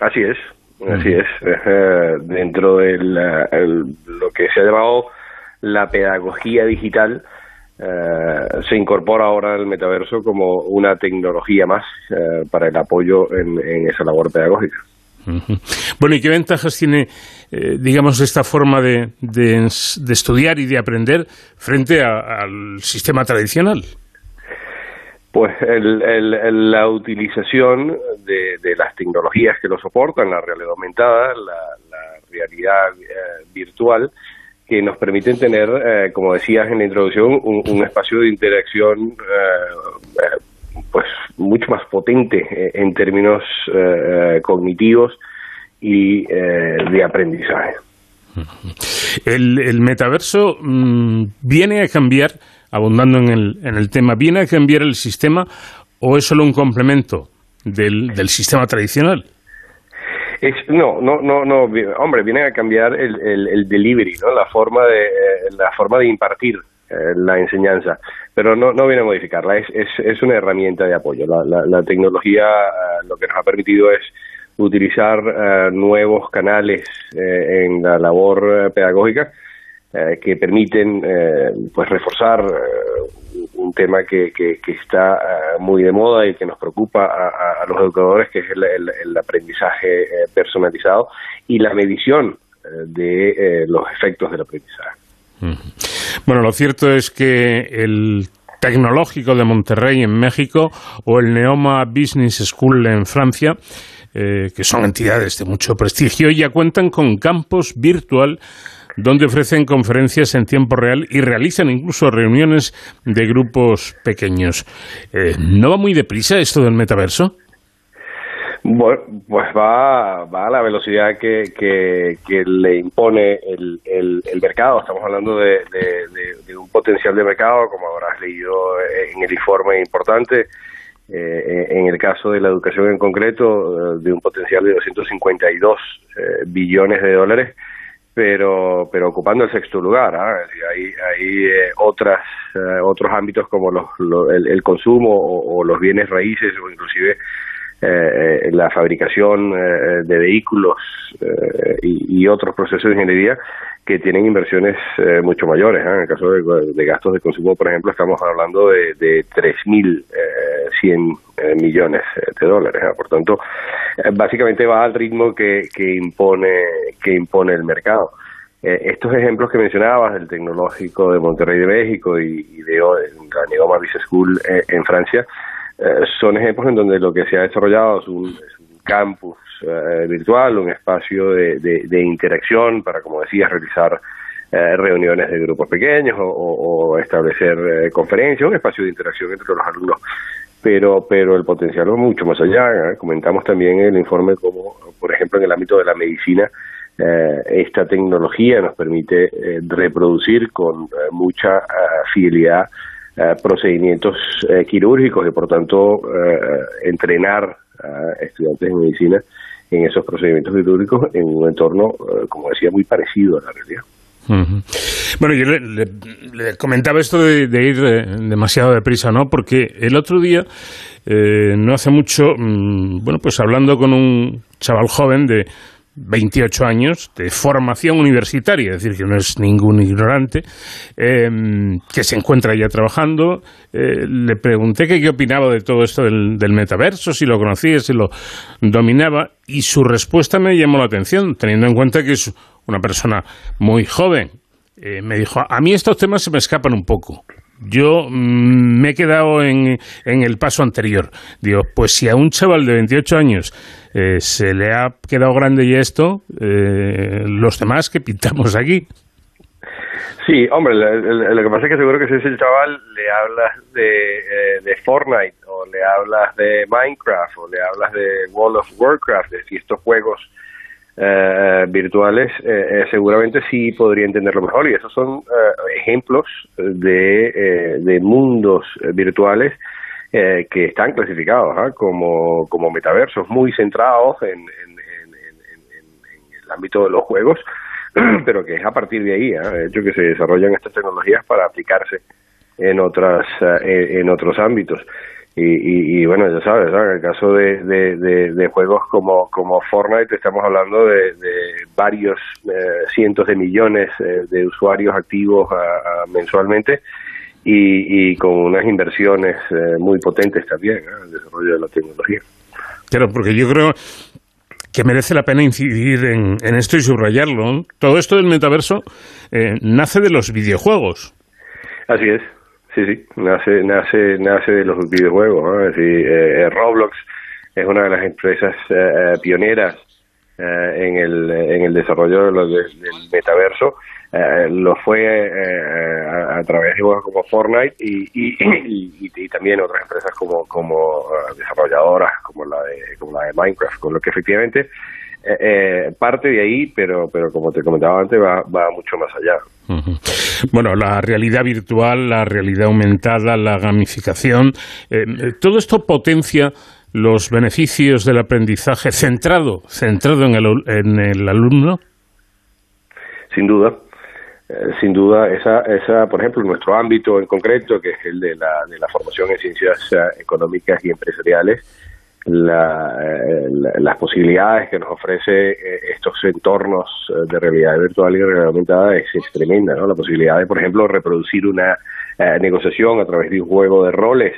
Así es. Así es, eh, dentro de lo que se ha llamado la pedagogía digital, eh, se incorpora ahora el metaverso como una tecnología más eh, para el apoyo en, esa labor pedagógica. Bueno, ¿y qué ventajas tiene, digamos, esta forma de, de, estudiar y de aprender frente al sistema tradicional? Pues el, la utilización de, las tecnologías que lo soportan, la realidad aumentada, la, realidad eh, virtual, que nos permiten tener, eh, como decías en la introducción, un, espacio de interacción eh, pues mucho más potente en términos cognitivos y de aprendizaje. El, el metaverso mm, viene a cambiar abundando en el, en el tema, ¿viene a cambiar el sistema o es solo un complemento del, del sistema tradicional? No, no, no, no, hombre, viene a cambiar el, el, delivery, ¿no? La forma de, eh, la forma de impartir eh, la enseñanza, pero no, no viene a modificarla, es, es, es una herramienta de apoyo. La, la, tecnología eh, lo que nos ha permitido es utilizar nuevos canales en la labor pedagógica eh, que permiten eh, pues reforzar eh, un tema que, que, está muy de moda y que nos preocupa a, los educadores, que es el, aprendizaje personalizado y la medición de los efectos del aprendizaje. Bueno, lo cierto es que el Tecnológico de Monterrey en México o el Neoma Business School en Francia, que son entidades de mucho prestigio, ya cuentan con campos virtual donde ofrecen conferencias en tiempo real y realizan incluso reuniones de grupos pequeños. Eh, ¿No va muy deprisa esto del metaverso? Bueno, pues va, va a la velocidad que, le impone el, mercado. Estamos hablando de, un potencial de mercado, como habrás leído en el informe importante, eh, en el caso de la educación en concreto, de un potencial de 252 eh, billones de dólares pero pero ocupando el sexto lugar ¿ah? hay hay eh, otras eh, otros ámbitos como los, el, consumo o, los bienes raíces o inclusive eh, la fabricación de vehículos y, otros procesos de ingeniería que tienen inversiones mucho mayores. En el caso de, gastos de consumo, por ejemplo, estamos hablando de, de 3.100 millones de dólares. Por tanto, básicamente va al ritmo que, que impone que impone el mercado. Eh, estos ejemplos que mencionabas del tecnológico de Monterrey de México y, de, la Neoma Business School eh, en Francia eh, son ejemplos en donde lo que se ha desarrollado es un, campus virtual, un espacio de, de, interacción para, como decías, realizar reuniones de grupos pequeños o, establecer conferencias, un espacio de interacción entre los alumnos pero pero el potencial es mucho más allá. Comentamos también en el informe como, por ejemplo, en el ámbito de la medicina, eh, esta tecnología nos permite eh, reproducir con eh, mucha fidelidad procedimientos quirúrgicos y, por tanto, entrenar a estudiantes de medicina en esos procedimientos quirúrgicos en un entorno, como decía, muy parecido a la realidad. Bueno, yo le, comentaba esto de, ir eh, demasiado deprisa, ¿no? Porque el otro día, eh, no hace mucho, mm, bueno, pues hablando con un chaval joven de 28 años de formación universitaria, es decir, que no es ningún ignorante, em, que se encuentra ya trabajando. Eh, le pregunté qué opinaba de todo esto del, metaverso, si lo conocía, si lo dominaba, y su respuesta me llamó la atención, teniendo en cuenta que es una persona muy joven. Eh, me dijo, a mí estos temas se me escapan un poco. Yo mm, me he quedado en, en, el paso anterior. Digo, pues si a un chaval de 28 años eh, se le ha quedado grande ya esto, eh, los demás que pintamos aquí. Sí, hombre, lo, que pasa es que seguro que si ese chaval le hablas de, eh, de Fortnite o le hablas de Minecraft o le hablas de World of Warcraft, de estos juegos eh, virtuales, eh, seguramente sí podría entenderlo mejor. Y esos son ejemplos de, de mundos virtuales que están clasificados ¿ah? como, como metaversos, muy centrados en, en, el ámbito de los juegos, pero que es a partir de ahí, ¿eh? hecho que se desarrollan estas tecnologías para aplicarse en otras en otros ámbitos. Y, y, bueno, ya sabes, en el caso de, de, juegos como, como Fortnite estamos hablando de, varios eh, cientos de millones eh, de usuarios activos mensualmente y, con unas inversiones eh, muy potentes también en el desarrollo de la tecnología. Claro, porque yo creo que merece la pena incidir en, esto y subrayarlo. Todo esto del metaverso nace de los videojuegos. Así es. Sí, sí, nace, nace, nace de los videojuegos. Decir, eh, eh, Roblox es una de las empresas eh, pioneras en, el, en el desarrollo del metaverso. lo fue a, través de juegos como Fortnite y, y, y, también otras empresas como, como desarrolladoras como la de como la de Minecraft, con lo que efectivamente eh, eh, parte de ahí, pero, pero como te comentaba antes, va, va mucho más allá. Bueno, la realidad virtual, la realidad aumentada, la gamificación, eh, todo esto potencia los beneficios del aprendizaje centrado, centrado en el, en el alumno. Sin duda, sin duda, esa, esa, por ejemplo, nuestro ámbito en concreto, que es el de la, de la formación en ciencias económicas y empresariales, la, las posibilidades que nos ofrece eh, estos entornos eh, de realidad virtual y realidad aumentada es, tremenda, ¿no? La posibilidad de, por ejemplo, reproducir una eh, negociación a través de un juego de roles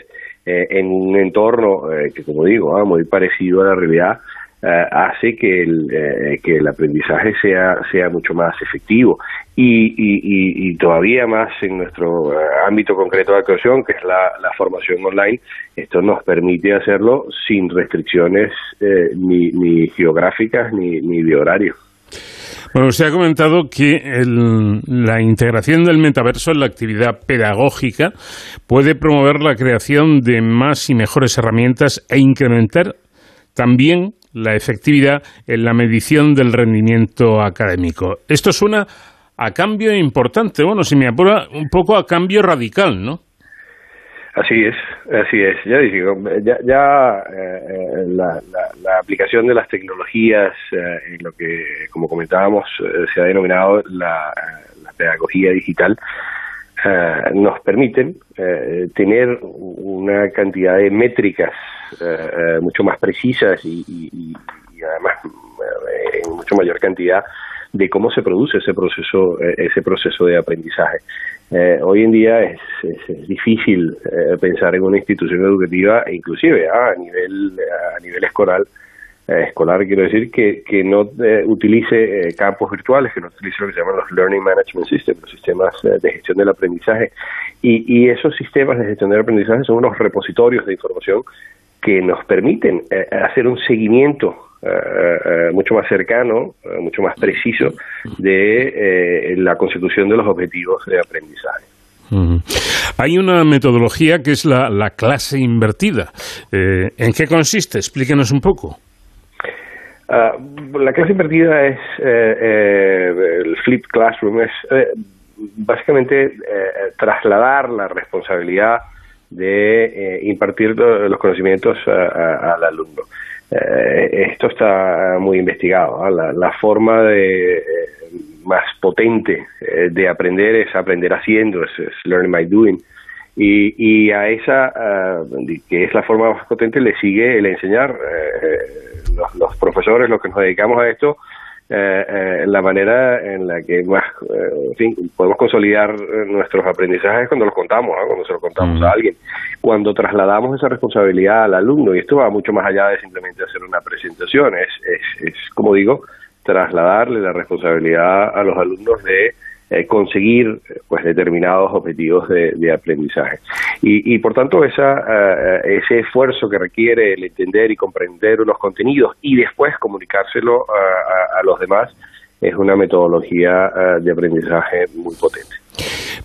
en un entorno que, como digo, ah, muy parecido a la realidad, eh, hace que el, eh, que el aprendizaje sea, sea mucho más efectivo y, y, y, todavía más en nuestro eh, ámbito concreto de actuación, que es la, la, formación online, esto nos permite hacerlo sin restricciones ni, ni, geográficas ni, ni de horario. Bueno, usted ha comentado que el, la integración del metaverso en la actividad pedagógica puede promover la creación de más y mejores herramientas e incrementar también la efectividad en la medición del rendimiento académico. Esto suena a cambio importante, bueno, si me apura, un poco a cambio radical, ¿no? Así es, así es. Ya digo, ya, ya eh, la, la, aplicación de las tecnologías eh, en lo que, como comentábamos, eh, se ha denominado la, la pedagogía digital, eh, nos permiten eh, tener una cantidad de métricas eh, mucho más precisas y, además en mucho mayor cantidad de cómo se produce ese proceso ese proceso de aprendizaje. Hoy en día es, difícil pensar en una institución educativa inclusive ah, a nivel a nivel escolar escolar, quiero decir, que, que no eh, utilice eh, campos virtuales, que no utilice lo que se llaman los Learning Management Systems, los sistemas de gestión del aprendizaje. Y, y, esos sistemas de gestión del aprendizaje son unos repositorios de información que nos permiten hacer un seguimiento mucho más cercano, mucho más preciso de la constitución de los objetivos de aprendizaje. Hay una metodología que es la, la clase invertida. ¿En qué consiste? Explíquenos un poco. Ah, la clase invertida es eh, eh, el flip classroom, es eh, básicamente trasladar la responsabilidad de impartir los conocimientos al alumno. esto está muy investigado. La, forma de más potente de aprender es aprender haciendo, es, es learning by doing. Y, y a esa, que es la forma más potente, le sigue el enseñar. Los, los profesores, los que nos dedicamos a esto, eh, eh, la manera en la que más, eh, en fin, podemos consolidar nuestros aprendizajes cuando los contamos, cuando se los contamos a alguien, cuando trasladamos esa responsabilidad al alumno, y esto va mucho más allá de simplemente hacer una presentación, es, es, es como digo, trasladarle la responsabilidad a los alumnos de eh, conseguir pues determinados objetivos de, aprendizaje y, y, por tanto esa, eh, ese esfuerzo que requiere el entender y comprender unos contenidos y después comunicárselo a, los demás es una metodología eh, de aprendizaje muy potente.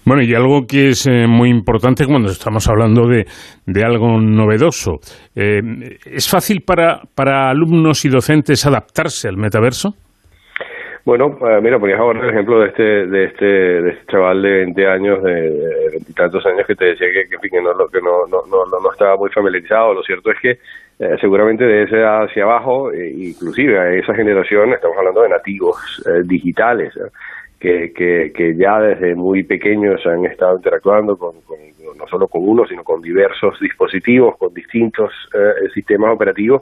Bueno, y algo que es muy importante cuando estamos hablando de, de algo novedoso. ¿Es fácil para, para alumnos y docentes adaptarse al metaverso? Bueno, eh, mira, ponías ahora el ejemplo de este, de este, de este chaval de 20 años, de veintitantos años que te decía que, que, que, no, que no, no, no, no, estaba muy familiarizado. Lo cierto es que eh, seguramente de ese hacia abajo, eh, inclusive a esa generación, estamos hablando de nativos digitales, que, que, que ya desde muy pequeños han estado interactuando con, no solo con uno, sino con diversos dispositivos, con distintos sistemas operativos,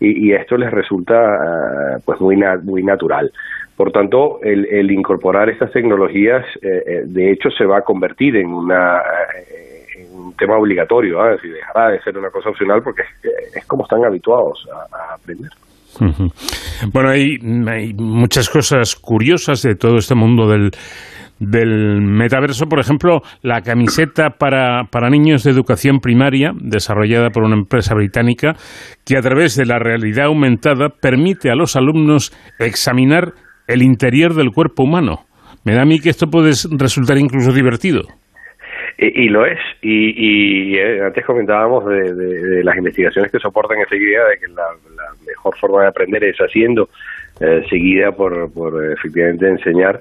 y, y, esto les resulta pues muy, muy natural. Por tanto, el, incorporar estas tecnologías, eh, eh, de hecho, se va a convertir en, una, eh, un tema obligatorio, es decir, dejará de ser una cosa opcional porque es, como están habituados a, aprender. Bueno, hay, hay, muchas cosas curiosas de todo este mundo del, del metaverso. Por ejemplo, la camiseta para, para niños de educación primaria, desarrollada por una empresa británica, que a través de la realidad aumentada permite a los alumnos examinar el interior del cuerpo humano. Me da a mí que esto puede resultar incluso divertido. Y, lo es. Y, eh, antes comentábamos de, las investigaciones que soportan esa idea de que la, mejor forma de aprender es haciendo, eh, seguida por, por efectivamente enseñar.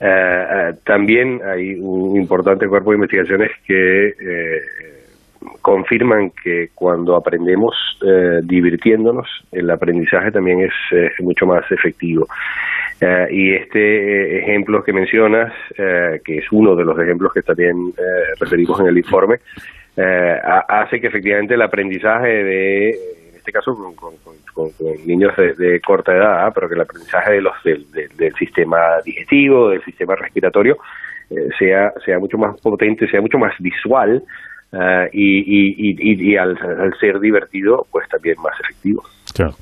Eh, también hay un importante cuerpo de investigaciones que confirman que cuando aprendemos divirtiéndonos, el aprendizaje también es mucho más efectivo. Eh, y este eh, ejemplo que mencionas, eh, que es uno de los ejemplos que también referimos en el informe, hace que efectivamente el aprendizaje de, en este caso con, niños de, corta edad, ¿ah? pero que el aprendizaje de los, del sistema digestivo, del sistema respiratorio, sea, sea mucho más potente, sea mucho más visual y, y, y, al, al, ser divertido, pues también más efectivo. Claro.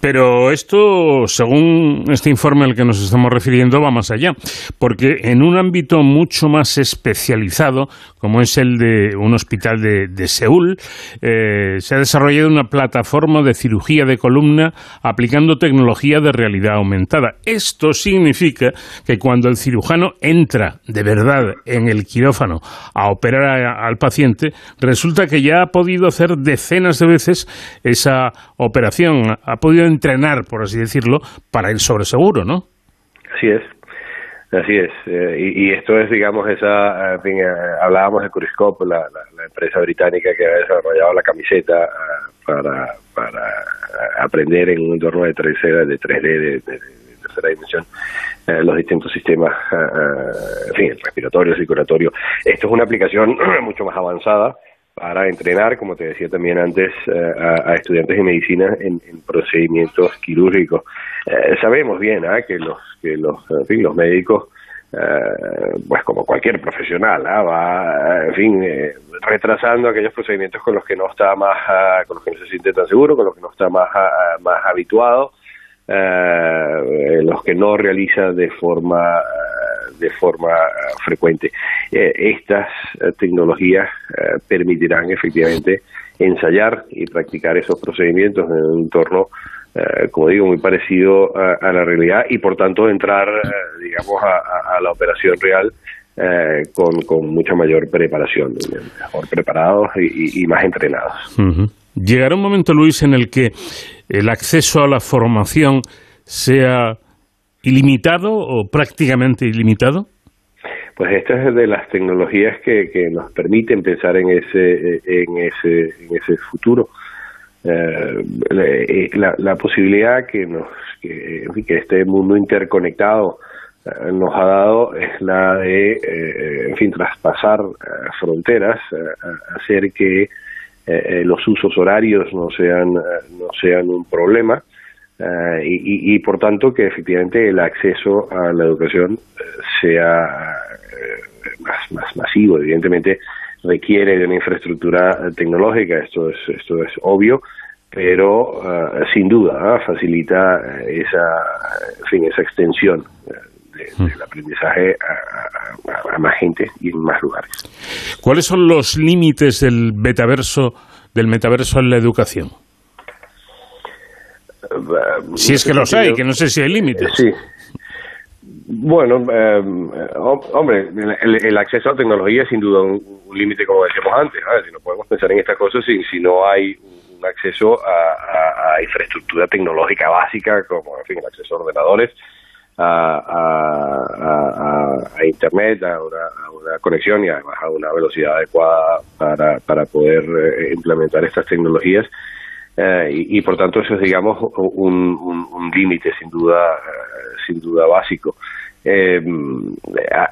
Pero esto, según este informe al que nos estamos refiriendo, va más allá, porque en un ámbito mucho más especializado, como es el de un hospital de, Seúl, eh, se ha desarrollado una plataforma de cirugía de columna aplicando tecnología de realidad aumentada. Esto significa que cuando el cirujano entra de verdad en el quirófano a operar al paciente, resulta que ya ha podido hacer decenas de veces esa operación, ha podido entrenar, por así decirlo, para ir sobre seguro, ¿no? Así es. Así es, eh, y, esto es, digamos, esa, en fin, eh, hablábamos de Curiscope, la, empresa británica que ha desarrollado la camiseta eh, para, para aprender en un entorno de 3D, de, 3D, de, tercera dimensión, los distintos sistemas, en fin, respiratorio, circulatorio. Esto es una aplicación mucho más avanzada, para entrenar, como te decía también antes, eh, a, estudiantes de medicina en, procedimientos quirúrgicos. Eh, sabemos bien ¿ah? que los que los, en fin, los médicos, eh, pues como cualquier profesional, ¿ah? va, en fin, retrasando aquellos procedimientos con los que no está más, ah, con los que no se siente tan seguro, con los que no está más más habituado, los que no realiza de forma de forma eh, frecuente. Eh, estas eh, tecnologías permitirán efectivamente ensayar y practicar esos procedimientos en un entorno, como digo, muy parecido a, la realidad y por tanto entrar, digamos, a, la operación real con, mucha mayor preparación, mejor preparados y, más entrenados. Llegará un momento, Luis, en el que el acceso a la formación sea ilimitado o prácticamente ilimitado? Pues esta es de las tecnologías que, que nos permiten pensar en ese, en ese, en ese futuro. Eh, eh, la, posibilidad que nos que, que este mundo interconectado nos ha dado es la de, en fin, traspasar fronteras, hacer que los usos horarios no sean, no sean un problema eh, y, por tanto que efectivamente el acceso a la educación eh, sea eh, más, más masivo. Evidentemente requiere de una infraestructura tecnológica, esto es, esto es obvio, pero sin duda facilita esa, en fin, esa extensión hmm. del aprendizaje a, a, más gente y en más lugares. ¿Cuáles son los límites del metaverso, del metaverso en la educación? Si es que los hay, que no sé si hay límites. Sí. Bueno, eh, hombre, el, acceso a tecnología es sin duda un, límite, como decíamos antes. Si no podemos pensar en estas cosas si, no hay un acceso a, infraestructura tecnológica básica, como en fin, el acceso a ordenadores, a, Internet, a una, conexión y además a una velocidad adecuada para, para poder eh, implementar estas tecnologías. Eh, y, por tanto eso es digamos un, un, límite sin duda eh, sin duda básico. Eh,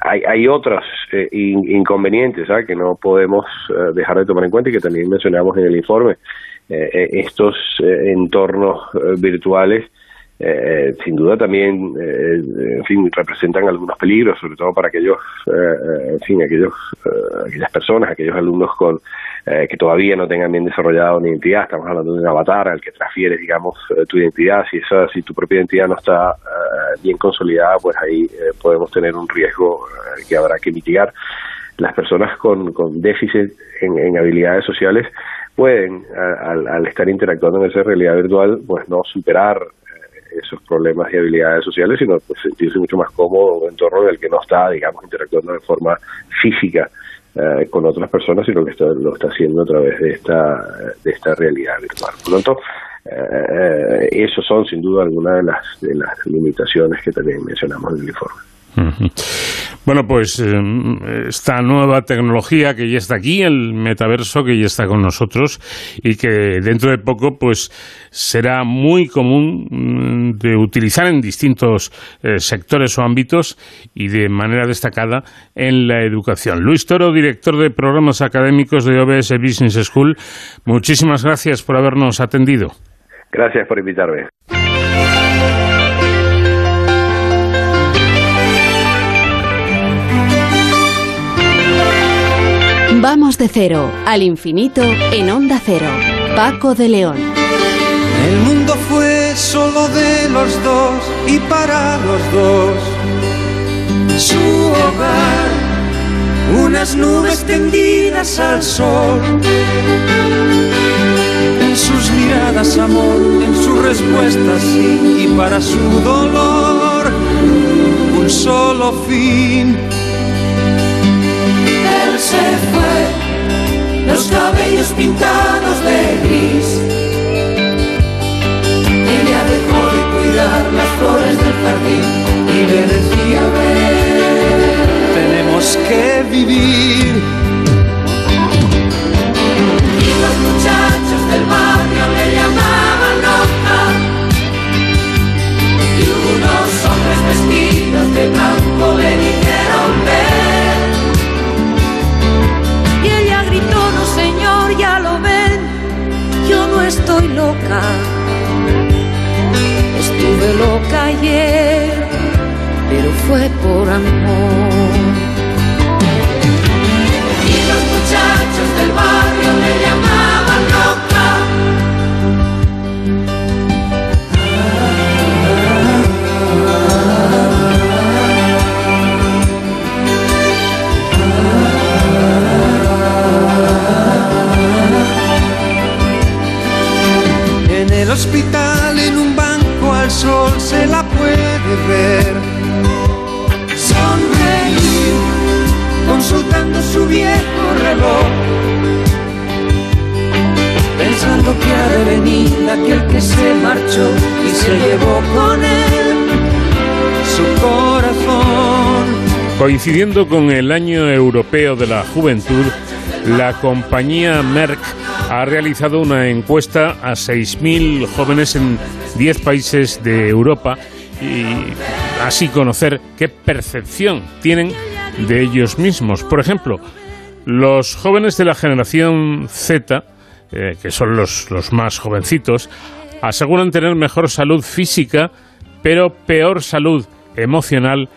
hay, hay otros inconvenientes que no podemos dejar de tomar en cuenta y que también mencionamos en el informe. Estos entornos virtuales eh, sin duda también, eh, en fin, representan algunos peligros, sobre todo para aquellos, eh, en fin, aquellos, aquellas personas, aquellos alumnos con que todavía no tengan bien desarrollada una identidad. Estamos hablando de un avatar al que transfieres, digamos, tu identidad. Si esa, si tu propia identidad no está bien consolidada, pues ahí podemos tener un riesgo que habrá que mitigar. Las personas con, con déficit en, habilidades sociales pueden, al, al, estar interactuando en esa realidad virtual, pues no superar esos problemas y habilidades sociales, sino pues, sentirse mucho más cómodo en un entorno en el que no está, digamos, interactuando de forma física eh, con otras personas, sino que lo está haciendo a través de esta, de esta realidad virtual. Por lo tanto, eh, eh esos son sin duda algunas de las, de las limitaciones que también mencionamos en el informe. Bueno, pues eh, esta nueva tecnología que ya está aquí, el metaverso que ya está con nosotros y que dentro de poco pues será muy común mm, de utilizar en distintos eh, sectores o ámbitos y de manera destacada en la educación. Luis Toro, director de programas académicos de OBS Business School, muchísimas gracias por habernos atendido. Gracias por invitarme. Vamos de cero al infinito en onda cero. Paco de León. El mundo fue solo de los dos y para los dos. Su hogar, unas nubes tendidas al sol. En sus miradas amor, en sus respuestas sí, y para su dolor, un solo fin pintados de gris. Ella dejó de cuidar las flores del jardín y le decía, ver, tenemos que vivir. Ayer, pero fue por amor. Y los muchachos del barrio me llamaban loca. el hospital se la puede ver. Sonreír, consultando su viejo reloj. Pensando que ha de venir aquel que se marchó y se llevó con él su corazón. Coincidiendo con el año europeo de la juventud, la compañía Merck ha realizado una encuesta a 6.000 jóvenes en 10 países de Europa y así conocer qué percepción tienen de ellos mismos. Por ejemplo, los jóvenes de la generación Z, eh, que son los, los más jovencitos, aseguran tener mejor salud física, pero peor salud emocional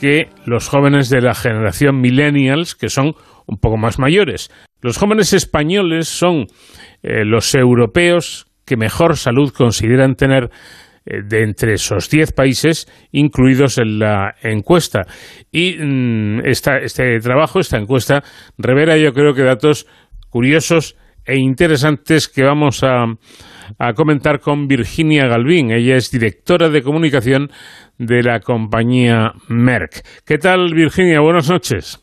que los jóvenes de la generación millennials, que son un poco más mayores. Los jóvenes españoles son eh, los europeos que mejor salud consideran tener eh, de entre esos 10 países incluidos en la encuesta. Y mm, este trabajo, esta encuesta, revela yo creo que datos curiosos e interesantes que vamos a, a comentar con Virginia Galvín. Ella es directora de comunicación de la compañía Merck. ¿Qué tal, Virginia? Buenas noches.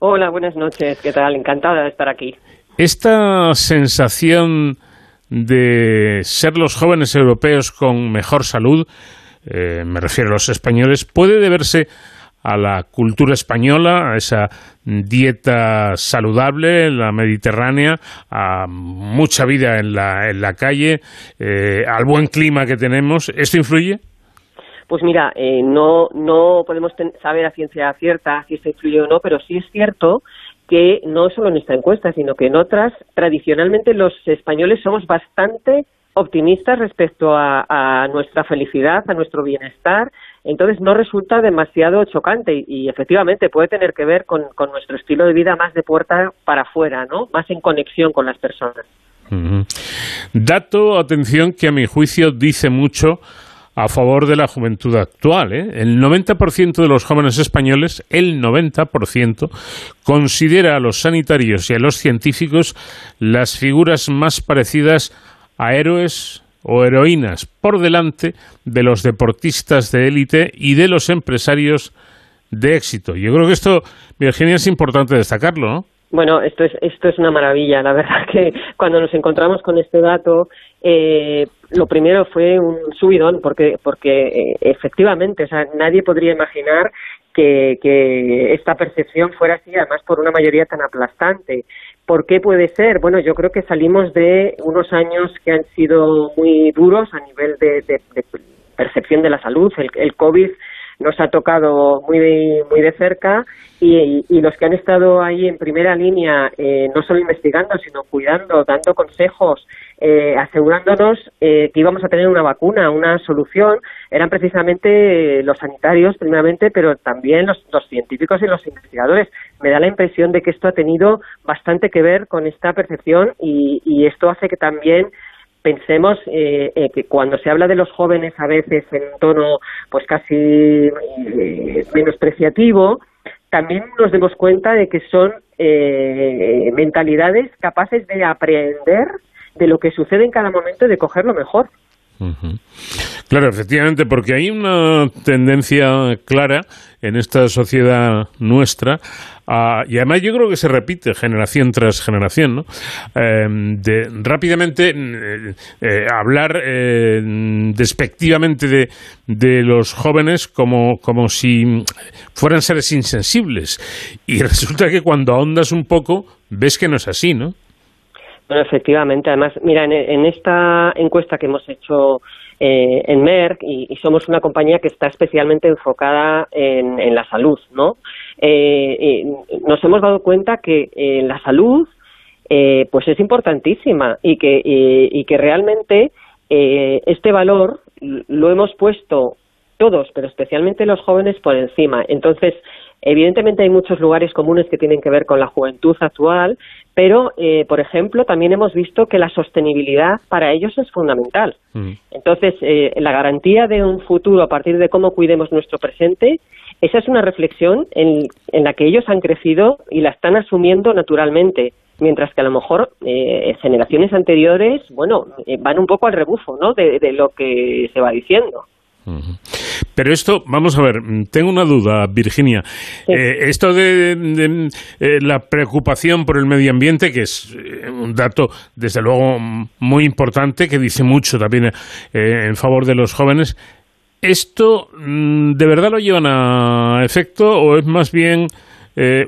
Hola, buenas noches. ¿Qué tal? Encantada de estar aquí. Esta sensación de ser los jóvenes europeos con mejor salud, eh, me refiero a los españoles, puede deberse a la cultura española, a esa dieta saludable, la mediterránea, a mucha vida en la, en la calle, eh, al buen clima que tenemos. ¿Esto influye? Pues mira, eh, no, no podemos saber a ciencia cierta si esto influye o no, pero sí es cierto que no solo en esta encuesta, sino que en otras, tradicionalmente los españoles somos bastante optimistas respecto a, nuestra felicidad, a nuestro bienestar, entonces no resulta demasiado chocante y, efectivamente puede tener que ver con, nuestro estilo de vida más de puerta para afuera, ¿no? Más en conexión con las personas. Dato, atención, que a mi juicio dice mucho a favor de la juventud actual. ¿eh? El 90% de los jóvenes españoles, el 90%, considera a los sanitarios y a los científicos las figuras más parecidas a héroes o heroínas por delante de los deportistas de élite y de los empresarios de éxito. Yo creo que esto, Virginia, es importante destacarlo, ¿no? Bueno, esto es, esto es una maravilla. La verdad que cuando nos encontramos con este dato, eh, lo primero fue un subidón, porque, porque eh, efectivamente, o sea, nadie podría imaginar que, que esta percepción fuera así, además por una mayoría tan aplastante. ¿Por qué puede ser? Bueno, yo creo que salimos de unos años que han sido muy duros a nivel de, percepción de la salud. El, el COVID nos ha tocado muy muy de cerca y, los que han estado ahí en primera línea, eh, no solo investigando, sino cuidando, dando consejos, eh, asegurándonos eh, que íbamos a tener una vacuna, una solución, eran precisamente los sanitarios primeramente, pero también los, científicos y los investigadores. Me da la impresión de que esto ha tenido bastante que ver con esta percepción y, y esto hace que también pensemos eh, eh, que cuando se habla de los jóvenes a veces en tono pues casi eh, menospreciativo, también nos demos cuenta de que son mentalidades capaces de aprender de lo que sucede en cada momento y de cogerlo mejor. Claro, efectivamente, porque hay una tendencia clara en esta sociedad nuestra, y además yo creo que se repite generación tras generación, ¿no? Em, de rápidamente eh, eh, hablar eh, despectivamente de, de, los jóvenes como, como si fueran seres insensibles. Y resulta que cuando ahondas un poco, ves que no es así, ¿no? Bueno, efectivamente. Además, mira, en, esta encuesta que hemos hecho eh, en Merck, y, somos una compañía que está especialmente enfocada en, la salud, ¿no? Eh, nos hemos dado cuenta que eh, la salud, pues es importantísima y que, y que realmente este valor lo hemos puesto todos, pero especialmente los jóvenes por encima. Entonces, Evidentemente hay muchos lugares comunes que tienen que ver con la juventud actual, pero, eh, por ejemplo, también hemos visto que la sostenibilidad para ellos es fundamental. Mm. Entonces, eh, la garantía de un futuro a partir de cómo cuidemos nuestro presente, esa es una reflexión en, la que ellos han crecido y la están asumiendo naturalmente mientras que a lo mejor eh, generaciones anteriores, bueno, van un poco al rebufo, ¿no? de, lo que se va diciendo. Pero esto, vamos a ver, tengo una duda, Virginia. Eh, esto de, eh, la preocupación por el medio ambiente, que es eh, un dato, desde luego, muy importante, que dice mucho también en favor de los jóvenes, ¿esto mm, de verdad lo llevan a efecto o es más bien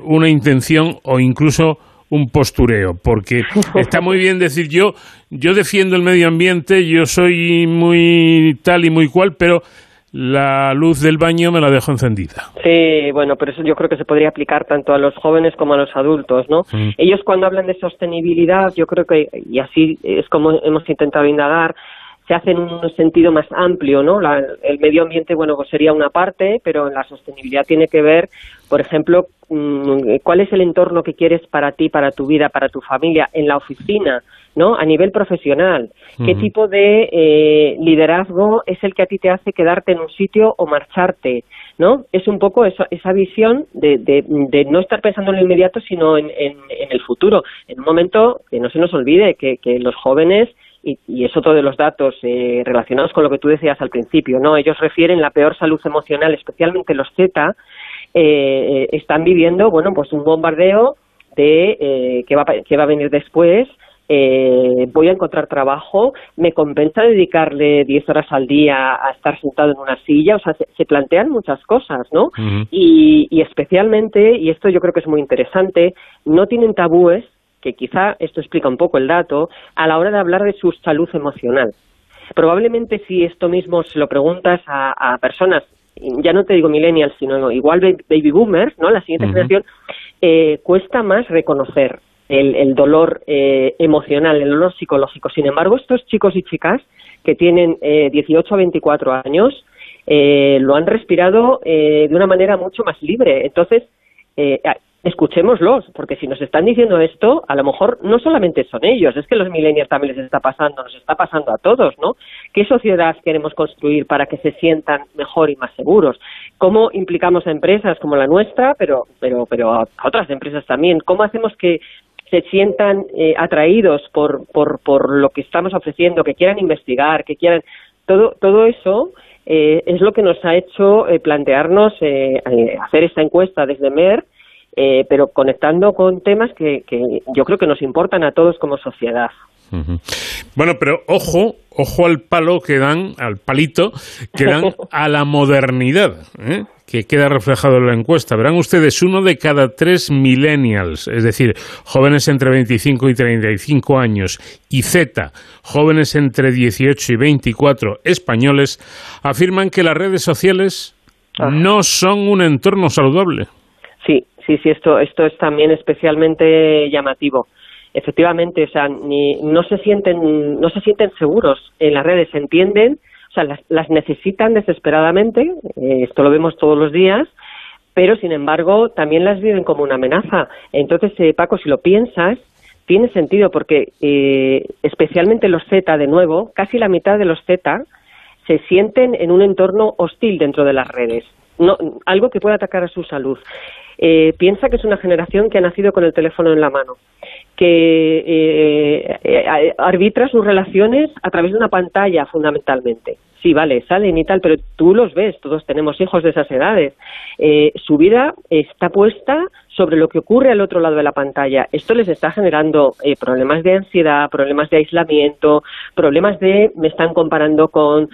una intención o incluso un postureo, porque está muy bien decir yo, yo defiendo el medio ambiente, yo soy muy tal y muy cual, pero la luz del baño me la dejo encendida. Sí, bueno, pero eso yo creo que se podría aplicar tanto a los jóvenes como a los adultos, ¿no? Mm. Ellos cuando hablan de sostenibilidad, yo creo que, y así es como hemos intentado indagar, se hace en un sentido más amplio, ¿no? La- el medio ambiente, bueno, pues sería una parte, pero la sostenibilidad tiene que ver, por ejemplo, mm, cuál es el entorno que quieres para ti, para tu vida, para tu familia, en la oficina, ¿no? A nivel profesional. ¿Qué tipo de eh, liderazgo es el que a ti te hace quedarte en un sitio o marcharte? ¿no? Es un poco eso, esa visión de, de, de no estar pensando en lo inmediato, sino en, en, en el futuro. En un momento que no se nos olvide que, que los jóvenes y, y es otro de los datos eh, relacionados con lo que tú decías al principio, ¿no? Ellos refieren la peor salud emocional, especialmente los Z, eh, están viviendo, bueno, pues un bombardeo de eh, qué va, qué va a venir después, eh, voy a encontrar trabajo, me compensa dedicarle 10 horas al día a estar sentado en una silla, o sea, se, se plantean muchas cosas, ¿no? y, y especialmente, y esto yo creo que es muy interesante, no tienen tabúes, que quizá esto explica un poco el dato, a la hora de hablar de su salud emocional. Probablemente si esto mismo se lo preguntas a, a personas, ya no te digo millennials, sino igual ba- baby boomers, ¿no? La siguiente generación, eh, cuesta más reconocer el, el dolor eh, emocional, el dolor psicológico. Sin embargo, estos chicos y chicas que tienen eh, 18 a 24 años eh, lo han respirado eh, de una manera mucho más libre. Entonces, eh, escuchémoslos, porque si nos están diciendo esto, a lo mejor no solamente son ellos, es que los millennials también les está pasando, nos está pasando a todos, ¿no? ¿Qué sociedad queremos construir para que se sientan mejor y más seguros? ¿Cómo implicamos a empresas como la nuestra, pero, pero, pero a otras empresas también? ¿Cómo hacemos que se sientan eh, atraídos por, por, por lo que estamos ofreciendo, que quieran investigar, que quieran... Todo, todo eso eh, es lo que nos ha hecho eh, plantearnos eh, eh, hacer esta encuesta desde MER, eh, pero conectando con temas que, que yo creo que nos importan a todos como sociedad. Bueno, pero ojo, ojo al palo que dan, al palito que dan a la modernidad, ¿eh? que queda reflejado en la encuesta. Verán ustedes, uno de cada tres millennials, es decir, jóvenes entre 25 y 35 años, y Z, jóvenes entre 18 y 24 españoles, afirman que las redes sociales no son un entorno saludable. Sí, sí, esto, esto es también especialmente llamativo. Efectivamente, o sea, ni, no se sienten, no se sienten seguros en las redes, entienden, o sea, las, las necesitan desesperadamente, eh, esto lo vemos todos los días, pero sin embargo también las viven como una amenaza. Entonces, eh, Paco, si lo piensas, tiene sentido porque eh, especialmente los Z, de nuevo, casi la mitad de los Z se sienten en un entorno hostil dentro de las redes, no, algo que puede atacar a su salud. Eh, piensa que es una generación que ha nacido con el teléfono en la mano, que eh, eh, arbitra sus relaciones a través de una pantalla fundamentalmente. Sí, vale, salen y tal, pero tú los ves, todos tenemos hijos de esas edades. Eh, su vida está puesta sobre lo que ocurre al otro lado de la pantalla. Esto les está generando eh, problemas de ansiedad, problemas de aislamiento, problemas de me están comparando con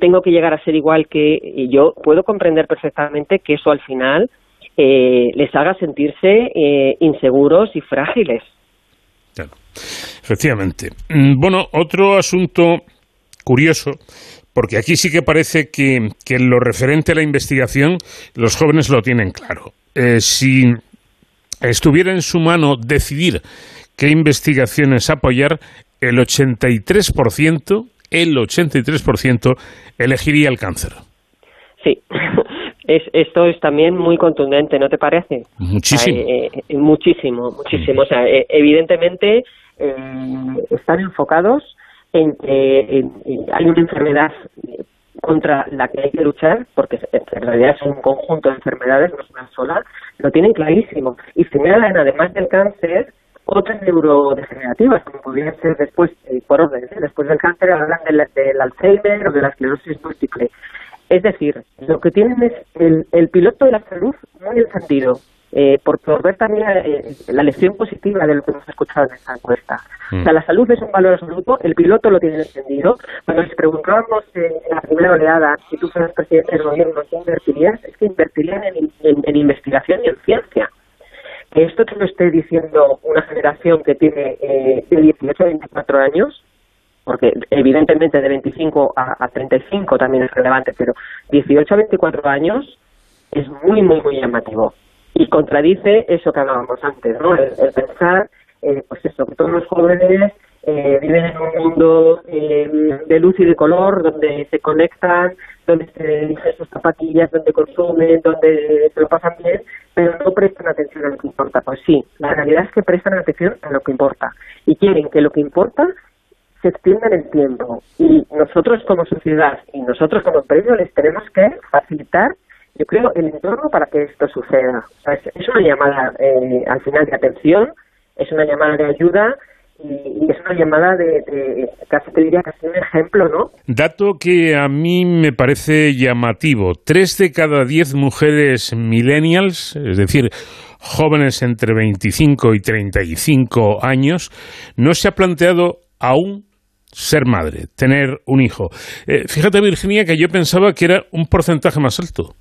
tengo que llegar a ser igual que yo puedo comprender perfectamente que eso al final eh, les haga sentirse eh, inseguros y frágiles. Efectivamente. Mm, Bueno, otro asunto curioso, porque aquí sí que parece que, que en lo referente a la investigación los jóvenes lo tienen claro. Eh, si estuviera en su mano decidir qué investigaciones apoyar, el 83%, el 83% elegiría el cáncer. Sí, es, esto es también muy contundente, ¿no te parece? Muchísimo. Eh, eh, muchísimo, muchísimo. O sea, eh, evidentemente eh, están enfocados en que en- en- hay una enfermedad contra la que hay que luchar, porque en realidad es un conjunto de enfermedades, no es una sola, lo tienen clarísimo. Y señalan, además del cáncer, otras neurodegenerativas, como podrían ser después, eh, por orden, ¿eh? después del cáncer hablan del, del Alzheimer o de la esclerosis múltiple. Es decir, lo que tienen es el, el piloto de la salud muy encendido, eh, por, ver también eh, la lección positiva de lo que hemos escuchado en esta encuesta. O sea, la salud es un valor absoluto, el piloto lo tiene encendido. Cuando les preguntábamos en la primera oleada si tú fueras presidente del gobierno, ¿qué invertirías? Es que invertirían en, en- en investigación y en ciencia. Que esto te lo esté diciendo una generación que tiene eh, de 18 a 24 años, porque evidentemente de 25 a, a 35 también es relevante, pero 18 a 24 años es muy, muy, muy llamativo. Y contradice eso que hablábamos antes, ¿no? El, pensar, eh, pues eso, que todos los jóvenes eh, viven en un mundo eh, de luz y de color, donde se conectan, donde se eligen sus zapatillas, donde consumen, donde se lo pasan bien, pero no prestan atención a lo que importa. Pues sí, la realidad es que prestan atención a lo que importa y quieren que lo que importa se extienda en el tiempo. Y nosotros como sociedad y nosotros como empresa les tenemos que facilitar, yo creo, el entorno para que esto suceda. es, una llamada eh, al final de atención, es una llamada de ayuda y, es una llamada de, casi te diría casi un ejemplo, ¿no? Dato que a mí me parece llamativo. Tres de cada diez mujeres millennials, es decir, jóvenes entre 25 y 35 años, no se ha planteado aún ser madre, tener un hijo. Eh, fíjate, Virginia, que yo pensaba que era un porcentaje más alto.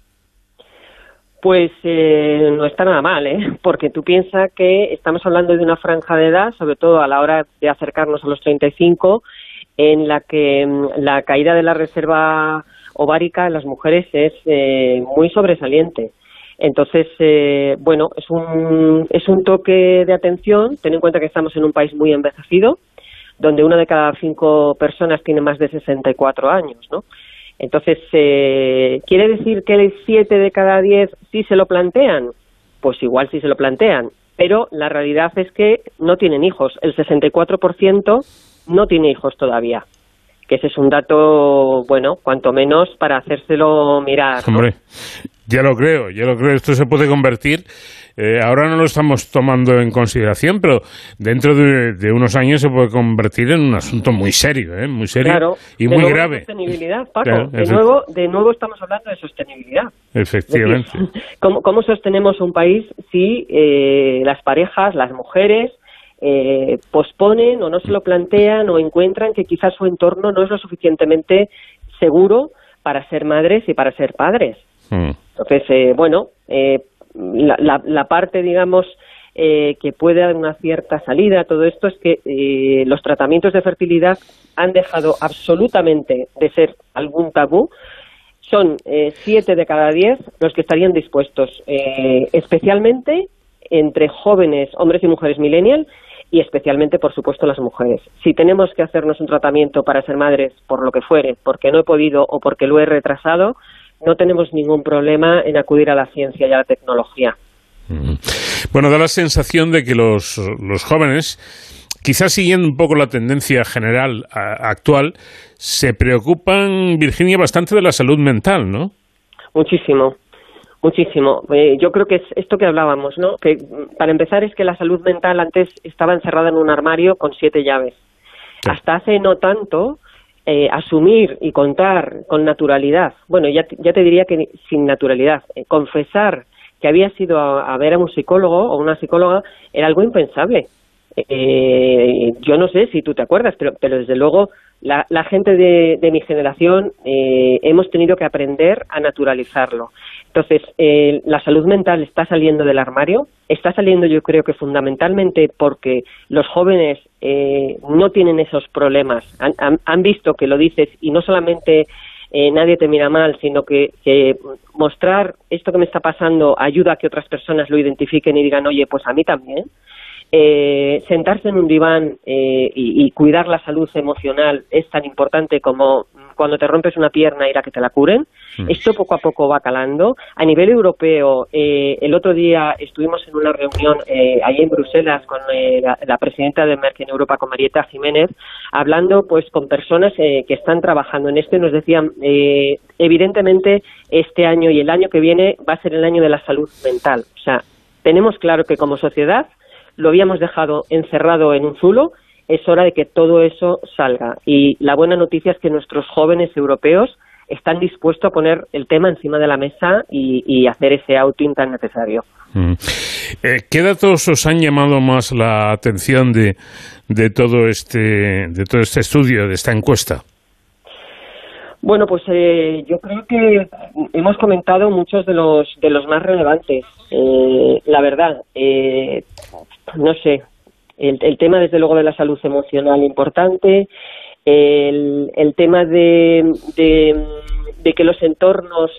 Pues eh, no está nada mal, ¿eh? porque tú piensas que estamos hablando de una franja de edad, sobre todo a la hora de acercarnos a los 35, en la que mm, la caída de la reserva ovárica en las mujeres es eh, muy sobresaliente. Entonces, eh, bueno, es un, es un toque de atención. Ten en cuenta que estamos en un país muy envejecido, donde una de cada cinco personas tiene más de 64 años, ¿no? Entonces, eh, ¿quiere decir que siete de cada diez sí se lo plantean? Pues igual sí se lo plantean, pero la realidad es que no tienen hijos. El 64% no tiene hijos todavía. Que ese es un dato, bueno, cuanto menos para hacérselo mirar. Hombre, ya lo creo, ya lo creo. Esto se puede convertir eh, ahora no lo estamos tomando en consideración, pero dentro de, unos años se puede convertir en un asunto muy serio, ¿eh? muy serio y muy grave. Sostenibilidad, Paco. de, nuevo, de nuevo estamos hablando de sostenibilidad. Efectivamente. ¿cómo, sostenemos un país si eh, las parejas, las mujeres, eh, posponen o no se lo plantean o encuentran que quizás su entorno no es lo suficientemente seguro para ser madres y para ser padres? Hmm. Entonces, eh, bueno, eh, la, la, parte, digamos, eh, que puede dar una cierta salida a todo esto es que eh, los tratamientos de fertilidad han dejado absolutamente de ser algún tabú. Son eh, siete de cada diez los que estarían dispuestos, especialmente entre jóvenes, hombres y mujeres millennial, y especialmente, por supuesto, las mujeres. Si tenemos que hacernos un tratamiento para ser madres, por lo que fuere, porque no he podido o porque lo he retrasado, no tenemos ningún problema en acudir a la ciencia y a la tecnología. Bueno, da la sensación de que los, los jóvenes, quizás siguiendo un poco la tendencia general actual, se preocupan, Virginia, bastante de la salud mental, ¿no? Muchísimo, muchísimo. Eh, yo creo que es esto que hablábamos, ¿no? Que para empezar es que la salud mental antes estaba encerrada en un armario con siete llaves. Hasta hace no tanto eh, asumir y contar con naturalidad, bueno, ya, ya te diría que sin naturalidad, eh, confesar que había sido a, ver a un psicólogo o una psicóloga era algo impensable. Eh, yo no sé si tú te acuerdas, pero, pero desde luego la, la gente de, de mi generación eh, hemos tenido que aprender a naturalizarlo. Entonces, eh, la salud mental está saliendo del armario, está saliendo yo creo que fundamentalmente porque los jóvenes eh, no tienen esos problemas, han, han, visto que lo dices y no solamente eh, nadie te mira mal, sino que, que, mostrar esto que me está pasando ayuda a que otras personas lo identifiquen y digan, oye, pues a mí también. Eh, sentarse en un diván eh, y, cuidar la salud emocional es tan importante como cuando te rompes una pierna ir a que te la curen. Mm. Esto poco a poco va calando. A nivel europeo, eh, el otro día estuvimos en una reunión allí en Bruselas con la, presidenta de Merck en Europa, con Marieta Jiménez, hablando pues con personas que están trabajando en esto y nos decían, evidentemente, este año y el año que viene va a ser el año de la salud mental. O sea, tenemos claro que como sociedad lo habíamos dejado encerrado en un zulo, es hora de que todo eso salga. Y la buena noticia es que nuestros jóvenes europeos están dispuestos a poner el tema encima de la mesa y, hacer ese outing tan necesario. Mm. Eh, ¿Qué datos os han llamado más la atención de, de, todo este, de todo este estudio, de esta encuesta? Bueno, pues eh, yo creo que hemos comentado muchos de los de los más relevantes. Eh, la verdad, no sé, el, tema desde luego de la salud emocional importante, el, el tema de, de, que los entornos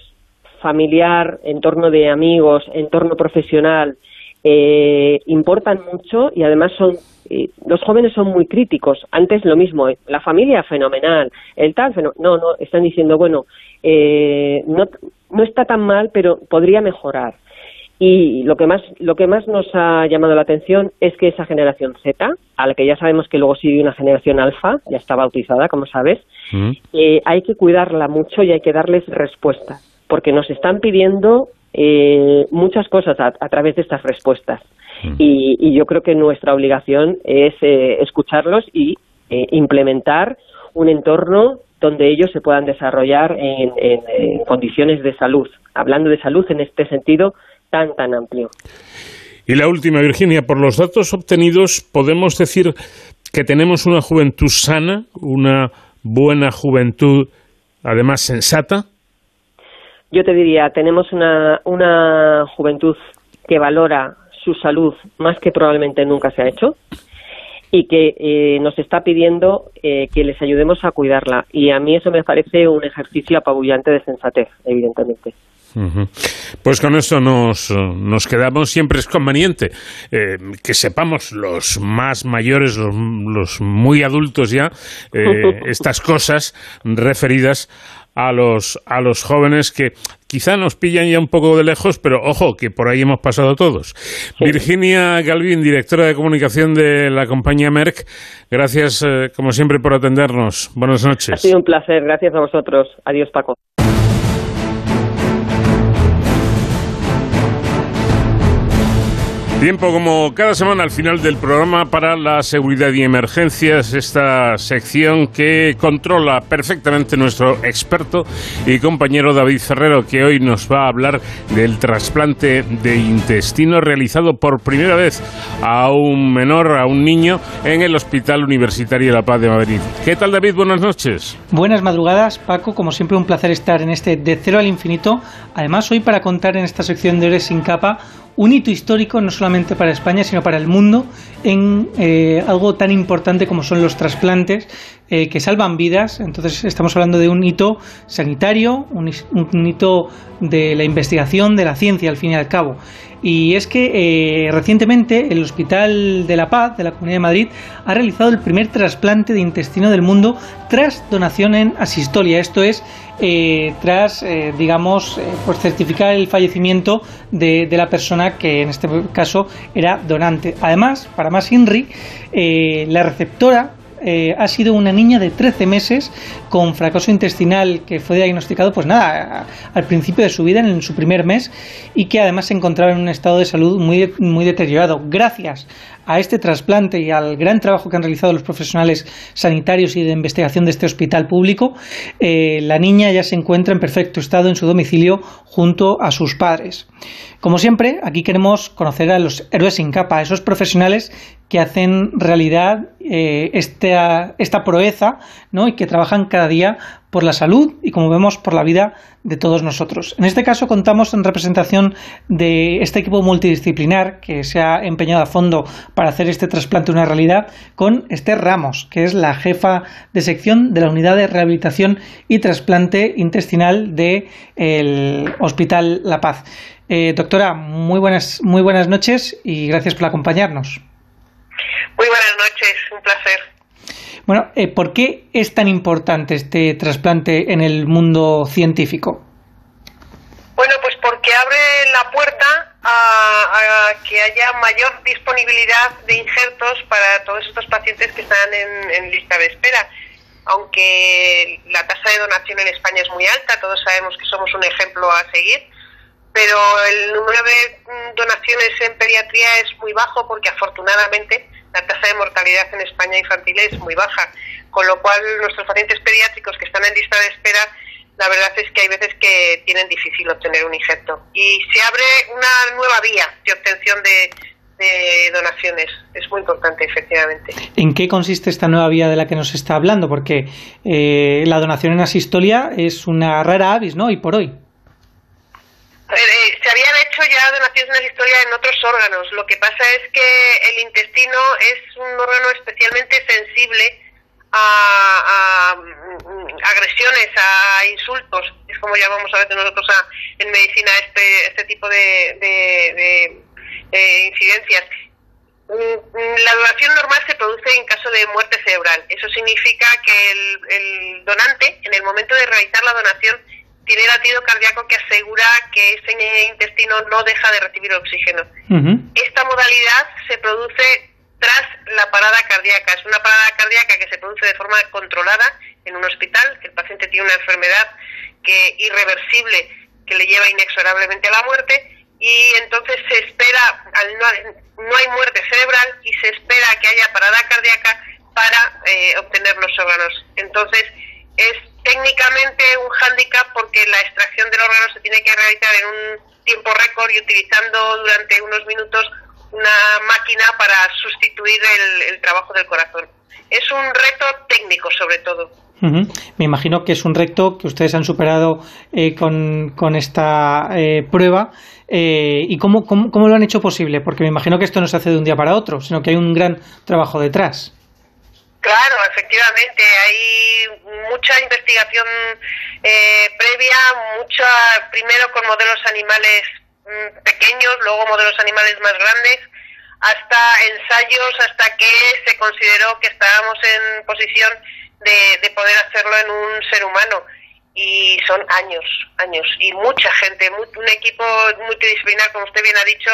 familiar, entorno de amigos, entorno profesional, eh, importan mucho y además son eh, los jóvenes son muy críticos. Antes lo mismo, eh, la familia fenomenal, el tal no, no, están diciendo bueno, eh, no, no está tan mal, pero podría mejorar. Y lo que más lo que más nos ha llamado la atención es que esa generación Z, a la que ya sabemos que luego sigue una generación alfa, ya está bautizada, como sabes, mm. eh, hay que cuidarla mucho y hay que darles respuestas, porque nos están pidiendo eh, muchas cosas a, través de estas respuestas. Mm. Y, yo creo que nuestra obligación es eh, escucharlos y implementar un entorno donde ellos se puedan desarrollar en, condiciones de salud. Hablando de salud en este sentido tan, tan amplio. Y la última, Virginia, por los datos obtenidos, ¿podemos decir que tenemos una juventud sana, una buena juventud, además sensata? Yo te diría, tenemos una, una juventud que valora su salud más que probablemente nunca se ha hecho y que eh, nos está pidiendo eh, que les ayudemos a cuidarla. Y a mí eso me parece un ejercicio apabullante de sensatez, evidentemente. Pues con eso nos, nos quedamos. Siempre es conveniente eh, que sepamos los más mayores, los, muy adultos ya, estas cosas referidas a los, a los jóvenes que quizá nos pillan ya un poco de lejos, pero ojo, que por ahí hemos pasado todos. Virginia Galvin, directora de comunicación de la compañía Merck, gracias eh, como siempre por atendernos. Buenas noches. Ha sido un placer, gracias a vosotros. Adiós, Paco. Tiempo como cada semana al final del programa para la seguridad y emergencias, esta sección que controla perfectamente nuestro experto y compañero David Ferrero, que hoy nos va a hablar del trasplante de intestino realizado por primera vez a un menor, a un niño, en el Hospital Universitario de La Paz de Madrid. ¿Qué tal David? Buenas noches. Buenas madrugadas, Paco. Como siempre un placer estar en este De Cero al Infinito. Además hoy para contar en esta sección de Ores sin capa un hito histórico no solamente para España, sino para el mundo en eh, algo tan importante como son los trasplantes eh, que salvan vidas. Entonces estamos hablando de un hito sanitario, un, hito de la investigación, de la ciencia al fin y al cabo. Y es que eh, recientemente el Hospital de la Paz de la Comunidad de Madrid ha realizado el primer trasplante de intestino del mundo tras donación en asistolia. Esto es eh, tras, eh, digamos, pues certificar el fallecimiento de, de, la persona que en este caso era donante. Además, para más INRI, la receptora ha sido una niña de 13 meses con fracaso intestinal que fue diagnosticado, pues nada, al principio de su vida, en su primer mes, y que además se encontraba en un estado de salud muy, muy deteriorado. Gracias a este trasplante y al gran trabajo que han realizado los profesionales sanitarios y de investigación de este hospital público, eh, la niña ya se encuentra en perfecto estado en su domicilio junto a sus padres. Como siempre, aquí queremos conocer a los héroes sin capa, a esos profesionales que hacen realidad eh, esta, esta proeza ¿no? y que trabajan cada día por la salud y, como vemos, por la vida de todos nosotros. En este caso contamos en representación de este equipo multidisciplinar que se ha empeñado a fondo para hacer este trasplante una realidad con Esther Ramos, que es la jefa de sección de la Unidad de Rehabilitación y Trasplante Intestinal del Hospital La Paz. Eh, doctora, muy buenas, muy buenas noches y gracias por acompañarnos. Muy buenas noches, un placer. Bueno, eh, ¿por qué es tan importante este trasplante en el mundo científico? Bueno, pues porque abre la puerta a, que haya mayor disponibilidad de injertos para todos estos pacientes que están en, lista de espera. Aunque la tasa de donación en España es muy alta, todos sabemos que somos un ejemplo a seguir, pero el número de mm, donaciones en pediatría es muy bajo porque afortunadamente la tasa de mortalidad en España infantil es muy baja, con lo cual nuestros pacientes pediátricos que están en lista de espera, la verdad es que hay veces que tienen difícil obtener un injerto. Y se abre una nueva vía de obtención de, donaciones. Es muy importante, efectivamente. ¿En qué consiste esta nueva vía de la que nos está hablando? Porque eh, la donación en asistolia es una rara avis, ¿no? Y por hoy. Eh, se habían hecho ya donaciones en historia en otros órganos. Lo que pasa es que el intestino es un órgano especialmente sensible a, mm, agresiones, a insultos, es como llamamos a veces nosotros en medicina este, este tipo de, de, incidencias. Mm, mm, la donación normal se produce en caso de muerte cerebral. Eso significa que el donante, en el momento de realizar la donación, tiene latido cardíaco que asegura que ese intestino no deja de recibir oxígeno. Esta modalidad se produce tras la parada cardíaca. Es una parada cardíaca que se produce de forma controlada en un hospital, que el paciente tiene una enfermedad que irreversible que le lleva inexorablemente a la muerte y entonces se espera, al no, no hay muerte cerebral y se espera que haya parada cardíaca para eh, obtener los órganos. Entonces es técnicamente un hándicap porque la extracción del órgano se tiene que realizar en un tiempo récord y utilizando durante unos minutos una máquina para sustituir el, trabajo del corazón. Es un reto técnico sobre todo. Me imagino que es un reto que ustedes han superado eh, con, esta eh, prueba. Eh, ¿Y cómo, cómo, lo han hecho posible? Porque me imagino que esto no se hace de un día para otro, sino que hay un gran trabajo detrás. Claro, efectivamente, hay mucha investigación previa, mucha, primero con modelos animales Mm, pequeños, luego modelos animales más grandes, hasta ensayos, hasta que se consideró que estábamos en posición de, poder hacerlo en un ser humano. Y son años, años, y mucha gente, un equipo multidisciplinar, como usted bien ha dicho,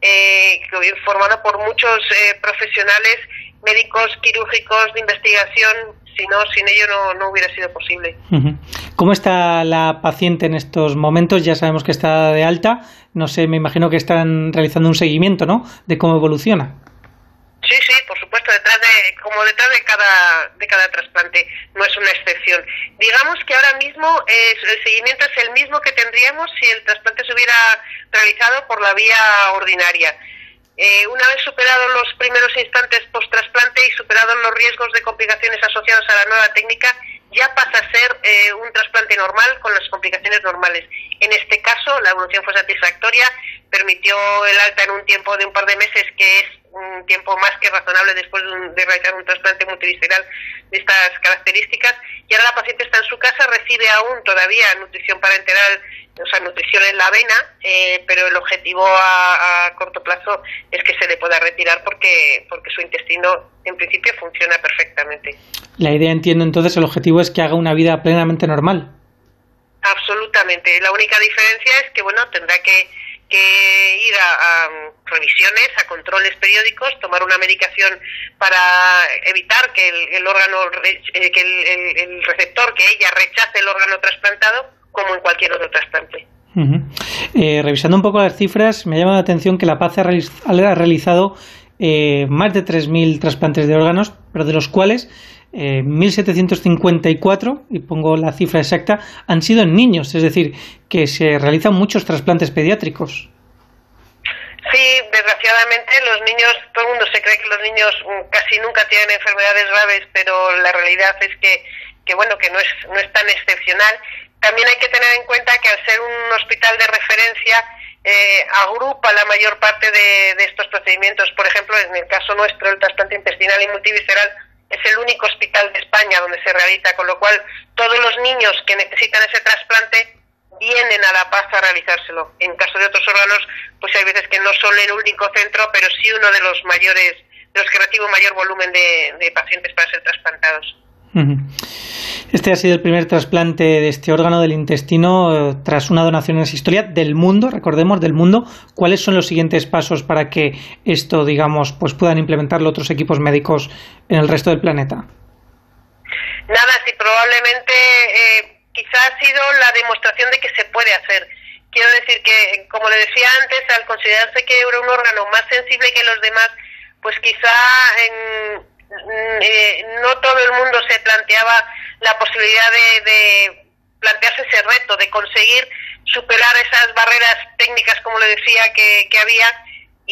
eh, formado por muchos eh, profesionales, médicos, quirúrgicos, de investigación, si no, sin ello no, hubiera sido posible. ¿Cómo está la paciente en estos momentos? Ya sabemos que está de alta. No sé, me imagino que están realizando un seguimiento, ¿no? De cómo evoluciona. Sí, sí, por supuesto, detrás de, como detrás de cada, de cada trasplante, no es una excepción. Digamos que ahora mismo el seguimiento es el mismo que tendríamos si el trasplante se hubiera realizado por la vía ordinaria. Eh, una vez superados los primeros instantes post-trasplante y superados los riesgos de complicaciones asociados a la nueva técnica, ya pasa a ser eh, un trasplante normal con las complicaciones normales. En este caso, la evolución fue satisfactoria, permitió el alta en un tiempo de un par de meses, que es un tiempo más que razonable después de, realizar un trasplante multivisceral de estas características. Y ahora la paciente está en su casa, recibe aún todavía nutrición parenteral, o sea, nutrición en la avena, eh, pero el objetivo a, corto plazo es que se le pueda retirar porque, porque su intestino en principio funciona perfectamente. La idea, entiendo entonces, el objetivo es que haga una vida plenamente normal. Absolutamente. La única diferencia es que, bueno, tendrá que que ir a, revisiones, a controles periódicos, tomar una medicación para evitar que el, órgano, eh, que el, receptor, que ella rechace el órgano trasplantado, como en cualquier otro trasplante. Eh, revisando un poco las cifras, me llama la atención que La Paz ha, realizado eh, más de 3.000 trasplantes de órganos, pero de los cuales 1.754, eh, y pongo la cifra exacta, han sido en niños, es decir, que se realizan muchos trasplantes pediátricos. Sí, desgraciadamente los niños, todo el mundo se cree que los niños mm, casi nunca tienen enfermedades graves, pero la realidad es que, que bueno, que no es, no es tan excepcional. También hay que tener en cuenta que al ser un hospital de referencia, eh, agrupa la mayor parte de, de, estos procedimientos. Por ejemplo, en el caso nuestro, el trasplante intestinal y multivisceral es el único hospital de España donde se realiza, con lo cual todos los niños que necesitan ese trasplante vienen a La Paz a realizárselo. En caso de otros órganos, pues hay veces que no son el único centro, pero sí uno de los mayores, de los que recibe un mayor volumen de pacientes para ser trasplantados. Este ha sido el primer trasplante de este órgano del intestino eh, tras una donación en esa historia del mundo, recordemos, del mundo. ¿Cuáles son los siguientes pasos para que esto, digamos, pues puedan implementarlo otros equipos médicos en el resto del planeta? Nada, sí, probablemente eh, quizá ha sido la demostración de que se puede hacer. Quiero decir que, como le decía antes, al considerarse que era un órgano más sensible que los demás, pues quizá en, Mm, eh, no todo el mundo se planteaba la posibilidad de, plantearse ese reto, de conseguir superar esas barreras técnicas, como le decía, que, había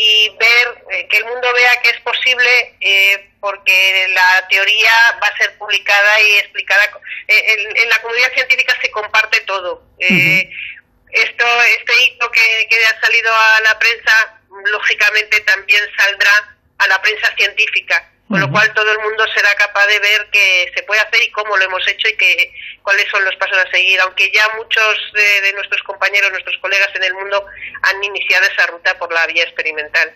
y ver eh, que el mundo vea que es posible eh, porque la teoría va a ser publicada y explicada en, la comunidad científica se comparte todo. Esto este hito que, que ha salido a la prensa lógicamente también saldrá a la prensa científica con lo cual todo el mundo será capaz de ver que se puede hacer y cómo lo hemos hecho y que cuáles son los pasos a seguir, aunque ya muchos de, nuestros compañeros, nuestros colegas en el mundo han iniciado esa ruta por la vía experimental.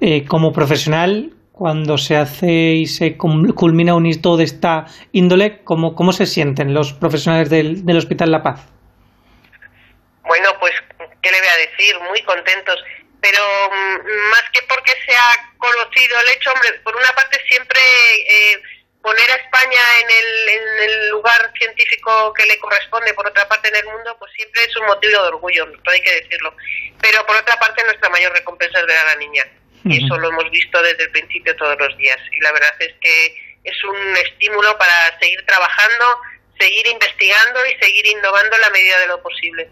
Eh, como profesional, cuando se hace y se culmina un hito de esta índole, ¿cómo, cómo se sienten los profesionales del, del Hospital La Paz? Bueno, pues, ¿qué le voy a decir? Muy contentos pero mm, más que porque se ha conocido el hecho, hombre, por una parte siempre eh, poner a España en el, en el lugar científico que le corresponde, por otra parte en el mundo, pues siempre es un motivo de orgullo, hay que decirlo. Pero por otra parte nuestra mayor recompensa es ver a la niña. Y eso lo hemos visto desde el principio todos los días. Y la verdad es que es un estímulo para seguir trabajando, seguir investigando y seguir innovando en la medida de lo posible.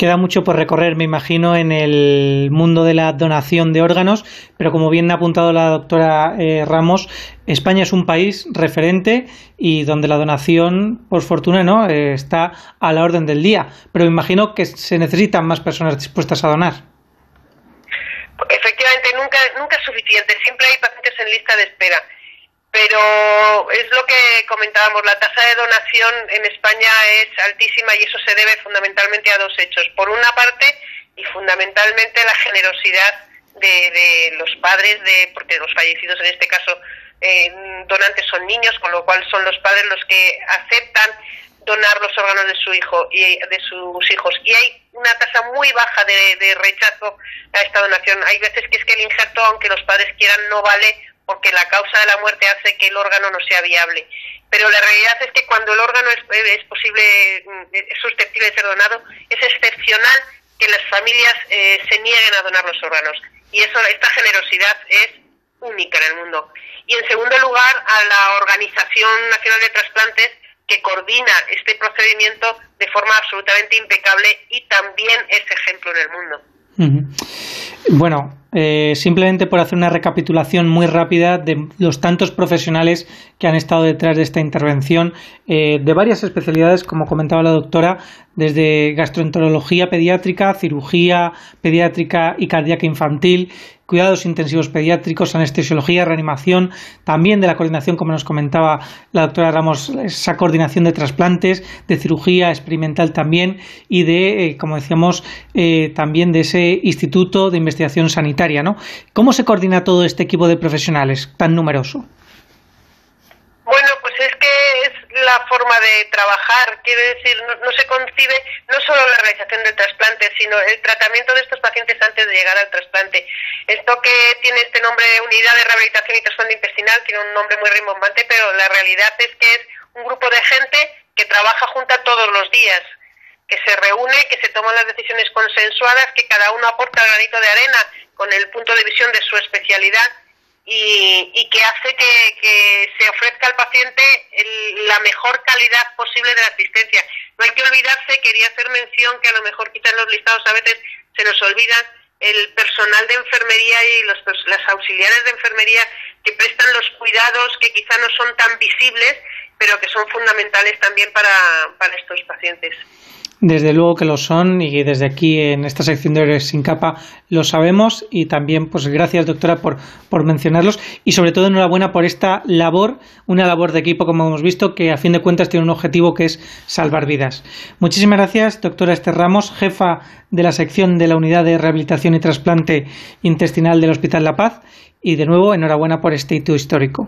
Queda mucho por recorrer, me imagino, en el mundo de la donación de órganos, pero como bien ha apuntado la doctora eh, Ramos, España es un país referente y donde la donación, por fortuna, no eh, está a la orden del día. Pero me imagino que se necesitan más personas dispuestas a donar. Efectivamente, nunca, nunca es suficiente. Siempre hay pacientes en lista de espera pero es lo que comentábamos, la tasa de donación en España es altísima y eso se debe fundamentalmente a dos hechos. Por una parte, y fundamentalmente la generosidad de, los padres, de porque los fallecidos en este caso eh, donantes son niños, con lo cual son los padres los que aceptan donar los órganos de su hijo y de sus hijos y hay una tasa muy baja de, de rechazo a esta donación. Hay veces que es que el injerto, aunque los padres quieran, no vale porque la causa de la muerte hace que el órgano no sea viable. Pero la realidad es que cuando el órgano es, es posible, mm, es susceptible de ser donado, es excepcional que las familias eh, se nieguen a donar los órganos. Y eso, esta generosidad es única en el mundo. Y en segundo lugar, a la Organización Nacional de Trasplantes, que coordina este procedimiento de forma absolutamente impecable y también es ejemplo en el mundo. Bueno, eh, simplemente por hacer una recapitulación muy rápida de los tantos profesionales que han estado detrás de esta intervención, eh, de varias especialidades, como comentaba la doctora, desde gastroenterología pediátrica, cirugía pediátrica y cardíaca infantil, cuidados intensivos pediátricos, anestesiología, reanimación, también de la coordinación, como nos comentaba la doctora Ramos, esa coordinación de trasplantes, de cirugía experimental también y de, eh, como decíamos, eh, también de ese instituto de investigación sanitaria. ¿no? ¿Cómo se coordina todo este equipo de profesionales tan numeroso? La forma de trabajar, quiere decir, no, se concibe no solo la realización del trasplante, sino el tratamiento de estos pacientes antes de llegar al trasplante. Esto que tiene este nombre, Unidad de Rehabilitación y Trasplante Intestinal, tiene un nombre muy rimbombante, pero la realidad es que es un grupo de gente que trabaja junta todos los días, que se reúne, que se toman las decisiones consensuadas, que cada uno aporta el granito de arena con el punto de visión de su especialidad y, que hace que, se ofrezca al paciente la mejor calidad posible de la asistencia. No hay que olvidarse, quería hacer mención que a lo mejor quizás en los listados a veces se nos olvida el personal de enfermería y los, las auxiliares de enfermería que prestan los cuidados que quizá no son tan visibles, pero que son fundamentales también para, para estos pacientes. Desde luego que lo son y desde aquí en esta sección de Héroes sin capa lo sabemos y también pues gracias doctora por, por mencionarlos y sobre todo enhorabuena por esta labor, una labor de equipo como hemos visto que a fin de cuentas tiene un objetivo que es salvar vidas. Muchísimas gracias doctora Esther Ramos, jefa de la sección de la Unidad de Rehabilitación y Trasplante Intestinal del Hospital La Paz y de nuevo enhorabuena por este hito histórico.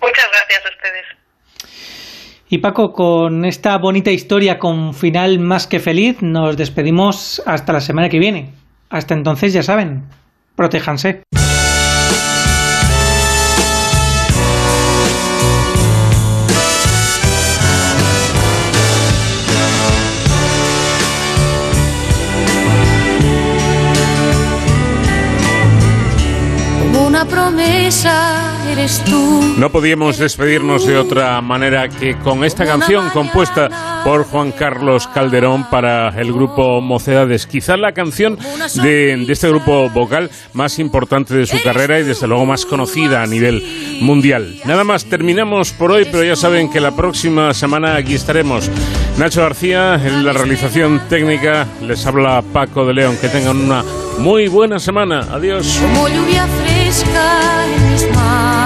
Muchas gracias a ustedes. Y Paco, con esta bonita historia con final más que feliz, nos despedimos hasta la semana que viene. Hasta entonces, ya saben, protéjanse. una promesa no podíamos despedirnos de otra manera que con esta canción compuesta por Juan Carlos Calderón para el grupo Mocedades. Quizás la canción de, de este grupo vocal más importante de su carrera y desde luego más conocida a nivel mundial. Nada más, terminamos por hoy, pero ya saben que la próxima semana aquí estaremos. Nacho García en la realización técnica, les habla Paco de León. Que tengan una muy buena semana. Adiós. Como lluvia fresca en mis manos,